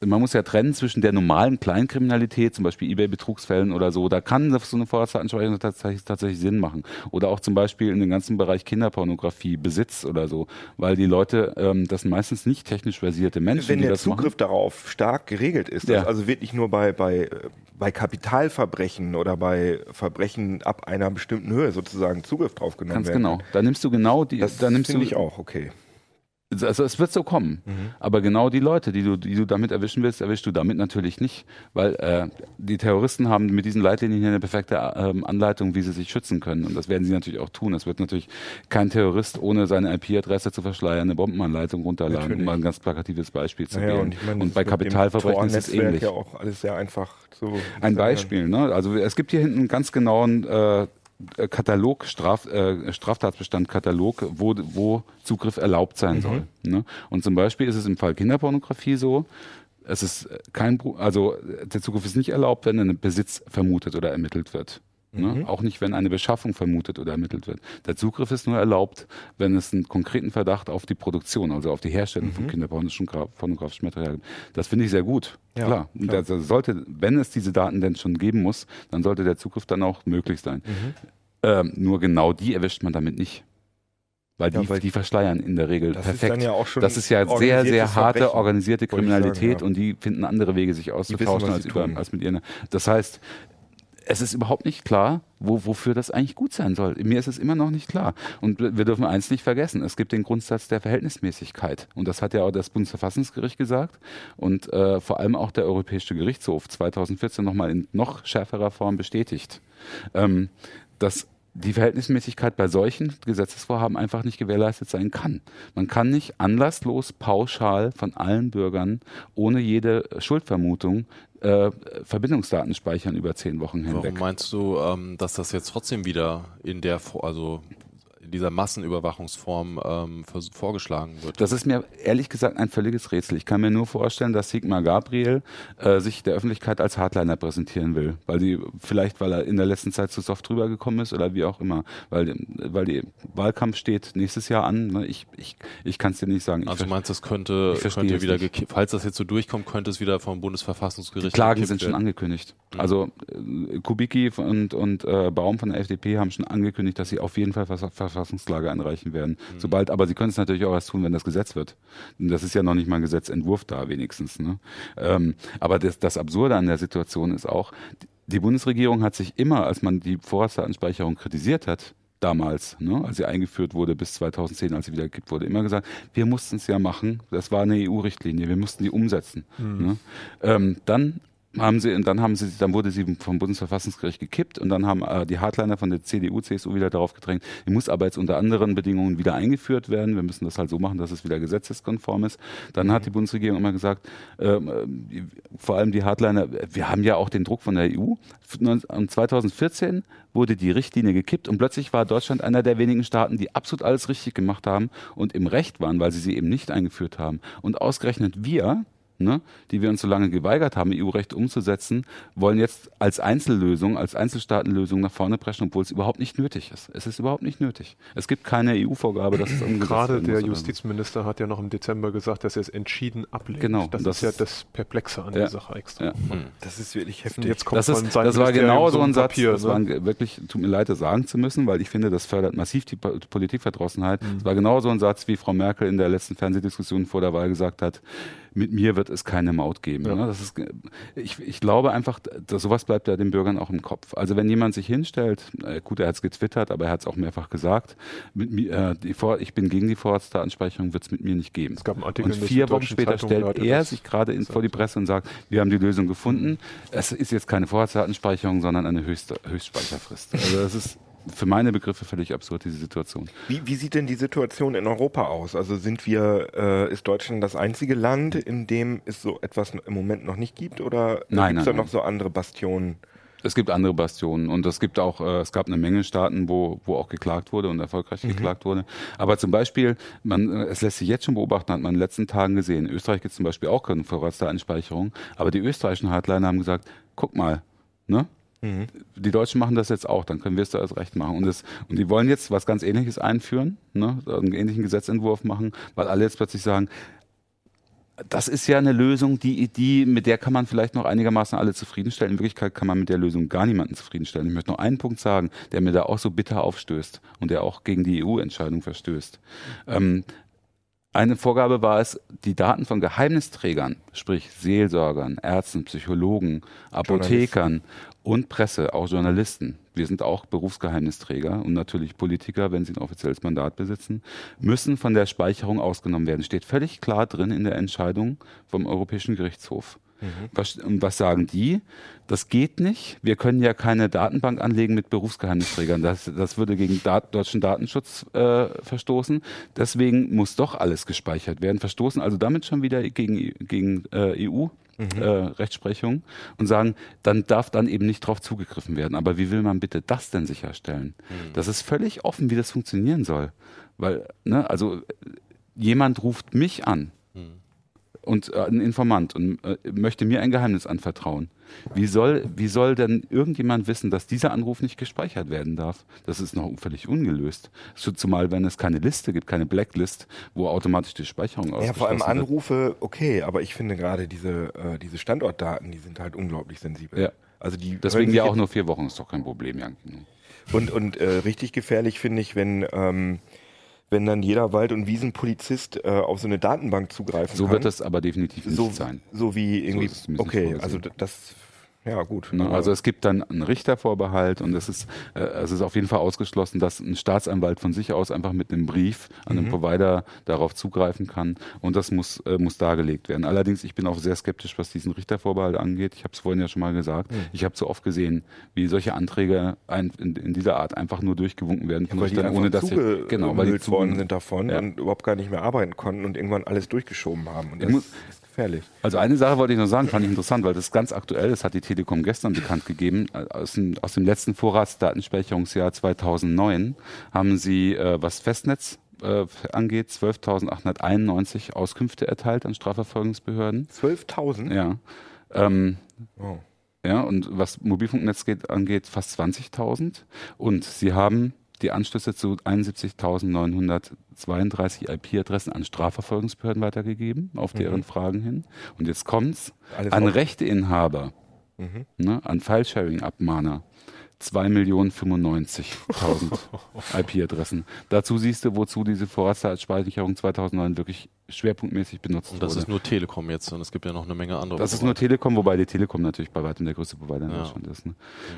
man muss ja trennen zwischen der normalen Kleinkriminalität, zum Beispiel Ebay-Betrugsfällen oder so. Da kann so eine Vorratsdatenspeicherung tatsächlich, tatsächlich Sinn machen. Oder auch zum Beispiel in dem ganzen Bereich Kinderpornografie, Besitz oder so. Weil die Leute, ähm, das sind meistens nicht technisch versierte Menschen,
Wenn der Zugriff
machen.
darauf stark geregelt ist,
Ja.
also wirklich nur bei, bei, äh, bei Kapitalverbrechen oder bei Verbrechen ab einer bestimmten Höhe sozusagen Zugriff drauf genommen
Ganz
werden
genau. Da nimmst du genau die,
Das
da nimmst du
finde ich auch, okay.
Also es wird so kommen. Aber genau die Leute, die du, die du damit erwischen willst, erwischst du damit natürlich nicht. Weil äh, die Terroristen haben mit diesen Leitlinien hier eine perfekte ähm, Anleitung, wie sie sich schützen können. Und das werden sie natürlich auch tun. Es wird natürlich kein Terrorist ohne seine IP-Adresse zu verschleiern eine Bombenanleitung runterladen,
Natürlich.
um mal ein ganz plakatives Beispiel zu
Naja,
geben.
und meine,
und bei Kapitalverbrechen ist es ähnlich.
ja auch alles sehr einfach zu.
Ein Beispiel, ne? Also es gibt hier hinten einen ganz genauen äh, Katalog, Straf, äh, Straftatbestandkatalog, wo, wo Zugriff erlaubt sein
Mhm.
soll. Ne? Und zum Beispiel ist es im Fall Kinderpornografie so, es ist kein, also der Zugriff ist nicht erlaubt, wenn ein Besitz vermutet oder ermittelt wird.
Mhm.
Ne? Auch nicht, wenn eine Beschaffung vermutet oder ermittelt wird. Der Zugriff ist nur erlaubt, wenn es einen konkreten Verdacht auf die Produktion, also auf die Herstellung
Mhm.
von kinderpornografischen Gra- pornografischen Material gibt. Das finde ich sehr gut.
Ja,
klar. Und
klar.
der- sollte, wenn es diese Daten denn schon geben muss, dann sollte der Zugriff dann auch möglich sein.
Mhm.
Ähm, nur genau die erwischt man damit nicht. Weil die,
Ja, weil-
die verschleiern in der Regel
Das ist
perfekt.
dann ja auch schon
das ist ja sehr, sehr harte organisierte
ich sagen,
Kriminalität
ja.
und die finden andere Wege, sich auszutauschen
was
als, über, als mit ihren. Das heißt, es ist überhaupt nicht klar, wo, wofür das eigentlich gut sein soll. Mir ist es immer noch nicht klar. Und wir dürfen eins nicht vergessen. Es gibt den Grundsatz der Verhältnismäßigkeit. Und das hat ja auch das Bundesverfassungsgericht gesagt. Und äh, vor allem auch der Europäische Gerichtshof 2014 nochmal in noch schärferer Form bestätigt. Ähm, dass die Verhältnismäßigkeit bei solchen Gesetzesvorhaben einfach nicht gewährleistet sein kann. Man kann nicht anlasslos pauschal von allen Bürgern ohne jede Schuldvermutung äh, Verbindungsdaten speichern über zehn Wochen hinweg.
Warum meinst du, ähm, dass das jetzt trotzdem wieder in der, also dieser Massenüberwachungsform ähm, vorgeschlagen wird?
Das ist mir ehrlich gesagt ein völliges Rätsel. Ich kann mir nur vorstellen, dass Sigmar Gabriel äh, sich der Öffentlichkeit als Hardliner präsentieren will, weil die vielleicht, weil er in der letzten Zeit zu soft drüber gekommen ist oder wie auch immer, weil weil die Wahlkampf steht nächstes Jahr an. Ne? Ich ich ich kann es dir nicht sagen. Ich
also meinst du, das könnte, könnte wieder, falls das jetzt so durchkommt, könnte es wieder vom Bundesverfassungsgericht
die Klagen sind schon angekündigt. Also äh, Kubicki und, und äh, Baum von der FDP haben schon angekündigt, dass sie auf jeden Fall Verfa- Verfassungsklage einreichen werden. Sobald, aber sie können es natürlich auch erst tun, wenn das Gesetz wird. Und das ist ja noch nicht mal ein Gesetzentwurf da wenigstens. Ne? Ähm, aber das, das Absurde an der Situation ist auch, die Bundesregierung hat sich immer, als man die Vorratsdatenspeicherung kritisiert hat, damals, ne, als sie eingeführt wurde bis 2010, als sie wieder gekippt wurde, immer gesagt, wir mussten es ja machen. Das war eine EU-Richtlinie, wir mussten die umsetzen. Ne? Ähm, dann haben sie, und dann haben sie, dann wurde sie vom Bundesverfassungsgericht gekippt und dann haben äh, die Hardliner von der CDU, CSU wieder darauf gedrängt, die muss aber jetzt unter anderen Bedingungen wieder eingeführt werden. Wir müssen das halt so machen, dass es wieder gesetzeskonform ist. Dann hat die Bundesregierung immer gesagt, ähm, äh, vor allem die Hardliner, wir haben ja auch den Druck von der EU. Und 2014 wurde die Richtlinie gekippt und plötzlich war Deutschland einer der wenigen Staaten, die absolut alles richtig gemacht haben und im Recht waren, weil sie sie eben nicht eingeführt haben. Und ausgerechnet wir, ne, die wir uns so lange geweigert haben, EU-Recht umzusetzen, wollen jetzt als Einzellösung, als Einzelstaatenlösung nach vorne preschen, obwohl es überhaupt nicht nötig ist. Es ist überhaupt nicht nötig. Es gibt keine EU-Vorgabe, dass es umgesetzt
Gerade der. Justizminister hat ja noch im Dezember gesagt, dass er es entschieden ablehnt.
Genau,
Das,
das
ist ja das Perplexe an
Ja,
der Sache extra.
ja.
Das ist wirklich heftig.
jetzt kommt
Das, ist, das war genau so ein Satz,
Papier,
das
ne?
war wirklich, tut mir leid, das sagen zu müssen, weil ich finde, das fördert massiv die Po- Politikverdrossenheit. Es war genau so ein Satz, wie Frau Merkel in der letzten Fernsehdiskussion vor der Wahl gesagt hat, mit mir wird es keine Maut geben.
Ja.
Ne? Das ist, ich, ich glaube einfach, dass sowas bleibt ja den Bürgern auch im Kopf. Also wenn jemand sich hinstellt, äh, gut, er hat es getwittert, aber er hat es auch mehrfach gesagt, mit mir, äh, die Vor ich bin gegen die Vorratsdatenspeicherung, wird es mit mir nicht geben.
Es gab einen Artikel
Und vier Wochen später
Zeitung,
stellt
er
sich gerade vor die Presse und sagt, wir haben die Lösung gefunden. Es ist jetzt keine Vorratsdatenspeicherung, sondern eine Höchst Höchstspeicherfrist. Also das ist für meine Begriffe völlig absurd, diese Situation.
Wie, wie sieht denn die Situation in Europa aus? Also sind wir, äh, ist Deutschland das einzige Land, in dem es so etwas im Moment noch nicht gibt? Oder
Nein,
gibt es
nein,
da noch so andere Bastionen?
Es gibt andere Bastionen und es gibt auch, äh, es gab eine Menge Staaten, wo, wo auch geklagt wurde und erfolgreich geklagt wurde. Aber zum Beispiel, man, äh, es lässt sich jetzt schon beobachten, hat man in den letzten Tagen gesehen. In Österreich gibt es zum Beispiel auch keine Vorratsdatenspeicherung, aber die österreichischen Hardliner haben gesagt, guck mal, ne? Die Deutschen machen das jetzt auch, dann können wir es da erst recht machen. Und, das, und die wollen jetzt was ganz Ähnliches einführen, ne? einen ähnlichen Gesetzentwurf machen, weil alle jetzt plötzlich sagen, das ist ja eine Lösung, die, die, mit der kann man vielleicht noch einigermaßen alle zufriedenstellen. In Wirklichkeit kann man mit der Lösung gar niemanden zufriedenstellen. Ich möchte noch einen Punkt sagen, der mir da auch so bitter aufstößt und der auch gegen die EU-Entscheidung verstößt. Ähm, Eine Vorgabe war es, die Daten von Geheimnisträgern, sprich Seelsorgern, Ärzten, Psychologen, Apothekern und Presse, auch Journalisten, wir sind auch Berufsgeheimnisträger und natürlich Politiker, wenn sie ein offizielles Mandat besitzen, müssen von der Speicherung ausgenommen werden. Steht völlig klar drin in der Entscheidung vom Europäischen Gerichtshof. Was, und was sagen die? Das geht nicht. Wir können ja keine Datenbank anlegen mit Berufsgeheimnisträgern. Das, das würde gegen Dat deutschen Datenschutz äh, verstoßen. Deswegen muss doch alles gespeichert werden. Verstoßen also damit schon wieder gegen, gegen äh, EU. Äh, Rechtsprechung und sagen, dann darf dann eben nicht drauf zugegriffen werden. Aber wie will man bitte das denn sicherstellen? Das ist völlig offen, wie das funktionieren soll. Weil, ne, also jemand ruft mich an und äh, ein Informant und äh, möchte mir ein Geheimnis anvertrauen. Wie soll, wie soll denn irgendjemand wissen, dass dieser Anruf nicht gespeichert werden darf? Das ist noch völlig ungelöst. Zu- Zumal, wenn es keine Liste gibt, keine Blacklist, wo automatisch die Speicherung
Ja, vor allem
ausgeschlossen wird.
Anrufe, okay, aber ich finde gerade diese, äh, diese Standortdaten, die sind halt unglaublich sensibel.
Ja.
Also die
Deswegen ja auch nur vier Wochen, ist doch kein Problem, Jan.
Und, und äh, richtig gefährlich finde ich, wenn, ähm, wenn dann jeder Wald- und Wiesenpolizist äh, auf so eine Datenbank zugreifen
So
kann.
wird das aber definitiv nicht
so,
sein.
so wie irgendwie.
nicht
okay, also das, ja gut.
Ne?
Aber-
Also es gibt dann einen Richtervorbehalt und es ist, äh, es ist auf jeden Fall ausgeschlossen, dass ein Staatsanwalt von sich aus einfach mit einem Brief an
Mhm.
den Provider darauf zugreifen kann und das muss, äh, muss dargelegt werden. Allerdings, ich bin auch sehr skeptisch, was diesen Richtervorbehalt angeht. Ich habe es vorhin ja schon mal gesagt.
Mhm.
Ich habe so oft gesehen, wie solche Anträge ein, in, in dieser Art einfach nur durchgewunken werden von
weil die
Richtern, ohne dass sie, genau, weil die
worden sind davon
Ja.
und überhaupt gar nicht mehr arbeiten konnten und irgendwann alles durchgeschoben haben. Und
Ich muss-
gefährlich.
Also eine Sache wollte ich noch sagen, fand ich interessant, weil das ist ganz aktuell, das hat die Telekom gestern bekannt gegeben. Aus dem, aus dem letzten Vorratsdatenspeicherungsjahr 2009 haben sie, äh, was Festnetz äh, angeht, 12.891 Auskünfte erteilt an Strafverfolgungsbehörden.
12.000?
Ja. Ähm,
Wow.
ja, und was Mobilfunknetz geht, angeht, fast 20.000. Und sie haben die Anschlüsse zu 71.932 IP-Adressen an Strafverfolgungsbehörden weitergegeben, auf deren Fragen hin. Und jetzt kommt's.
Alles
an
auf-
Rechteinhaber, ne, an File-Sharing-Abmahner. 2.095.000 IP-Adressen. Dazu siehst du, wozu diese Vorratsdatenspeicherung 2009 wirklich schwerpunktmäßig benutzt
Und das
wurde.
ist nur Telekom jetzt und es gibt ja noch eine Menge andere.
Das ist nur Telekom, wobei die Telekom natürlich bei weitem der größte Provider in
Ja.
Deutschland ist. Ne?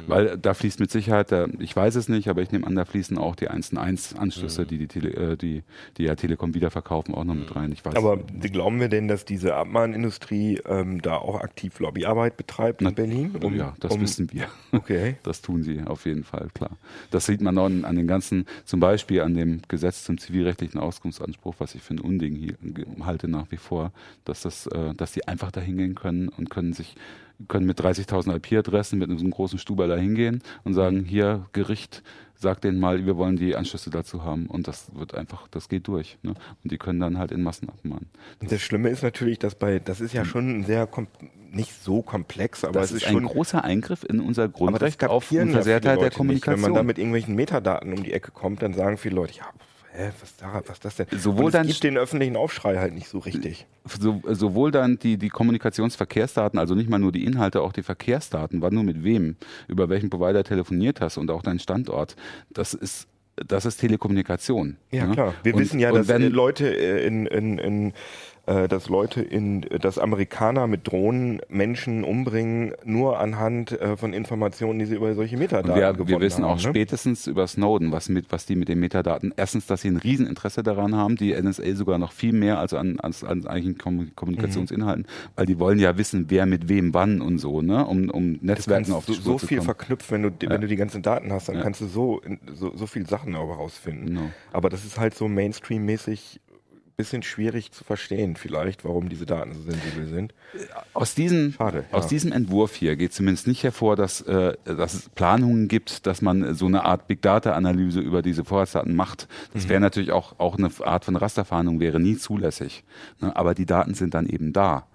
Weil da fließt mit Sicherheit, da, ich weiß es nicht, aber ich nehme an, da fließen auch die 1&1-Anschlüsse, die die, Tele, äh, die die ja Telekom wiederverkaufen, auch noch mit rein. Ich weiß
Aber
nicht.
glauben wir denn, dass diese Abmahnindustrie ähm, da auch aktiv Lobbyarbeit betreibt in
Na-
Berlin?
ja, das wissen wir.
Okay.
Das tun sie auf jeden Fall, klar. Das sieht man auch an an den ganzen, zum Beispiel an dem Gesetz zum zivilrechtlichen Auskunftsanspruch, was ich für ein Unding hier halte nach wie vor, dass das, äh, dass die einfach da hingehen können und können sich können mit 30.000 IP-Adressen mit einem großen Stuber da hingehen und sagen, hier Gericht, sagt denen mal, wir wollen die Anschlüsse dazu haben und das wird einfach, das geht durch. Ne? Und die können dann halt in Massen abmahnen.
Und das Schlimme ist natürlich, dass bei, das ist ja schon ein sehr, nicht so komplex, aber
das
es
ist
ist
ein
schon
großer Eingriff in unser
das
Grundrecht auf Unversehrtheit der
Leute nicht. Wenn
Kommunikation.
man da mit irgendwelchen Metadaten um die Ecke kommt, dann sagen viele Leute, ja, hä, was, da, was ist das denn?
Sowohl
es
dann-
gibt den öffentlichen Aufschrei halt nicht so richtig.
so, sowohl dann die, die Kommunikationsverkehrsdaten, also nicht mal nur die Inhalte, auch die Verkehrsdaten, wann du mit wem, über welchen Provider telefoniert hast und auch dein Standort, das ist, das ist Telekommunikation.
Ja,
ne?
klar. Wir
und,
wissen ja, dass
wenn,
äh, Leute äh, in, in, in dass Leute in, dass Amerikaner mit Drohnen Menschen umbringen, nur anhand äh, von Informationen, die sie über solche Metadaten
wir,
gewonnen
wir wissen
haben.
auch
ne?
spätestens über Snowden, was, mit, was die mit den Metadaten, erstens, dass sie ein Rieseninteresse daran haben, die NSA sogar noch viel mehr als an, als an eigentlichen Kommu- Kommunikationsinhalten, weil die wollen ja wissen, wer mit wem wann und so, ne, um, um Netzwerken auf die
so,
Spur
so viel
kommen.
verknüpfen, wenn du,
Ja.
wenn du die ganzen Daten hast, dann
Ja.
kannst du so, so, so viel Sachen auch herausfinden.
Genau.
Aber das ist halt so Mainstream-mäßig bisschen schwierig zu verstehen, vielleicht, warum diese Daten so sensibel sind.
Aus diesem,
Schade,
aus
ja.
diesem Entwurf hier geht zumindest nicht hervor, dass, äh, dass es Planungen gibt, dass man so eine Art Big Data Analyse über diese Vorratsdaten macht. Das
Mhm.
wäre natürlich auch, auch eine Art von Rasterfahndung, wäre nie zulässig. Ne? Aber die Daten sind dann eben da.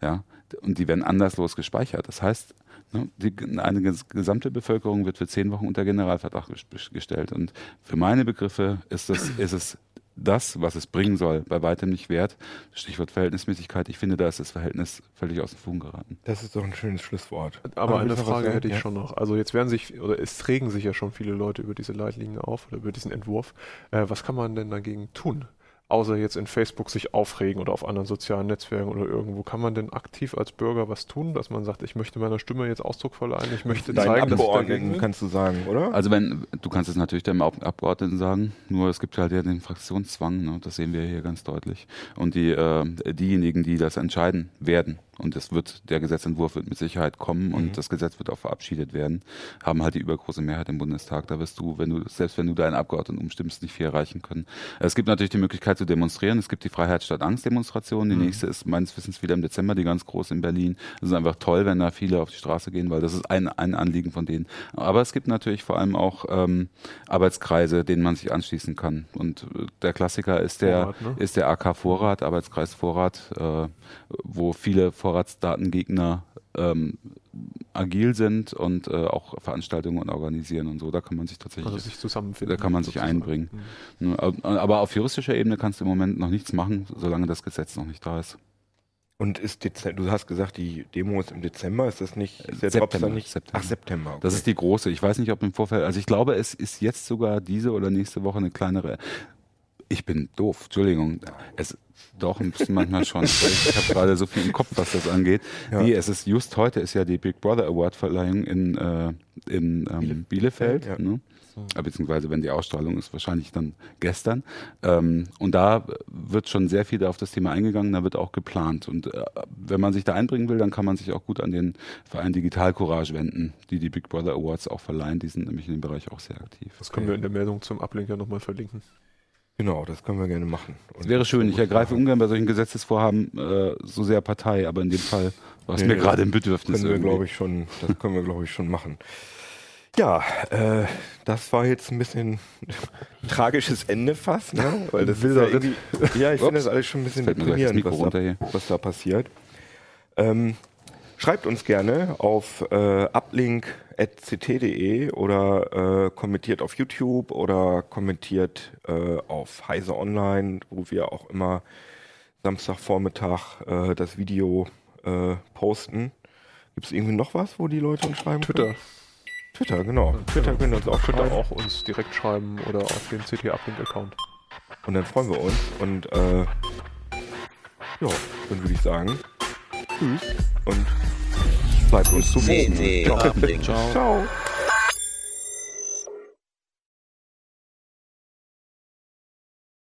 Ja? Und die werden anderslos gespeichert. Das heißt, ne, die, eine ges- gesamte Bevölkerung wird für zehn Wochen unter Generalverdacht ges- gestellt. Und für meine Begriffe ist, das, ist es das, was es bringen soll, bei weitem nicht wert. Stichwort Verhältnismäßigkeit. Ich finde, da ist das Verhältnis völlig aus den Fugen geraten.
Das ist doch ein schönes Schlusswort.
Aber eine Frage hätte ich
Ja.
schon noch. Also jetzt werden sich, oder es regen sich ja schon viele Leute über diese Leitlinie auf oder über diesen Entwurf. Äh, was kann man denn dagegen tun? Außer jetzt in Facebook sich aufregen oder auf anderen sozialen Netzwerken oder irgendwo. Kann man denn aktiv als Bürger was tun, dass man sagt, ich möchte meiner Stimme jetzt Ausdruck verleihen, ich möchte
Deinen
zeigen, dass ich
Abgeordneten
dagegen bin?
kannst du sagen, oder?
Also wenn, du kannst es natürlich deinem Ab- Abgeordneten sagen, nur es gibt halt ja den Fraktionszwang, ne? das sehen wir hier ganz deutlich. Und die, äh, diejenigen, die das entscheiden werden, und es wird, der Gesetzentwurf wird mit Sicherheit kommen und das Gesetz wird auch verabschiedet werden, haben halt die übergroße Mehrheit im Bundestag. Da wirst du, wenn du, selbst wenn du deinen Abgeordneten umstimmst, nicht viel erreichen können. Es gibt natürlich die Möglichkeit zu demonstrieren. Es gibt die Freiheit statt Angst Demonstration. Die nächste ist meines Wissens wieder im Dezember, die ganz groß in Berlin. Es ist einfach toll, wenn da viele auf die Straße gehen, weil das ist ein, ein Anliegen von denen. Aber es gibt natürlich vor allem auch ähm, Arbeitskreise, denen man sich anschließen kann. Und äh, der Klassiker ist der,
Vorrat, ne?
ist der AK Vorrat, Arbeitskreis Vorrat, äh, wo viele Vorratsdatengegner ähm, agil sind und äh, auch Veranstaltungen organisieren und so. Da kann man sich tatsächlich
Also sich zusammenfinden.
da kann man sich
sozusagen.
einbringen.
Mhm.
Ne, ab- Aber auf juristischer Ebene kannst du im Moment noch nichts machen, solange das Gesetz noch nicht da ist.
Und ist Dezember, du hast gesagt, die Demo ist im Dezember, ist das nicht, ist der
September,
nicht?
September.
Ach, September. Okay.
Das ist die große. Ich weiß nicht, ob im Vorfeld, also ich glaube, es ist jetzt sogar diese oder nächste Woche eine kleinere. Ich bin doof, Entschuldigung. Es doch ein bisschen manchmal schon. Ich habe gerade so viel im Kopf, was das angeht.
Ja.
Nee, es ist just heute ist ja die Big Brother Award Verleihung in, äh, in ähm, Bielefeld.
Ja.
Ne? Äh, Beziehungsweise, wenn die Ausstrahlung ist, wahrscheinlich dann gestern. Ähm, und da wird schon sehr viel auf das Thema eingegangen, da wird auch geplant. Und äh, wenn man sich da einbringen will, dann kann man sich auch gut an den Verein Digital Courage wenden, die die Big Brother Awards auch verleihen. Die sind nämlich in dem Bereich auch sehr aktiv.
Das können wir in der Meldung zum Ablink ja nochmal verlinken.
Genau, das können wir gerne machen. Und
Es wäre schön, ich ergreife ungern bei solchen Gesetzesvorhaben äh, so sehr Partei, aber in dem Fall war es
Nee,
mir gerade ein Bedürfnis.
können wir, glaube ich, schon, das können wir, glaube ich, schon machen. Ja, äh, das war jetzt ein bisschen ein tragisches Ende fast, ne? Weil das ist ja, irgendwie, ja, ich finde das alles schon ein bisschen
das
deprimierend, was da, was da passiert. Ähm, schreibt uns gerne auf äh, uplink.ct.de oder äh, kommentiert auf YouTube oder kommentiert äh, auf Heise Online, wo wir auch immer Samstagvormittag äh, das Video äh, posten. Gibt es irgendwie noch was, wo die Leute uns schreiben
Twitter.
können? Twitter, genau. Twitter können uns auch schreiben.
ihr auch uns direkt schreiben oder auf den CT Uplink Account.
Und dann freuen wir uns. Und äh, ja, dann würde ich sagen, tschüss und bleibt uns zu
CT Uplink.
Ciao.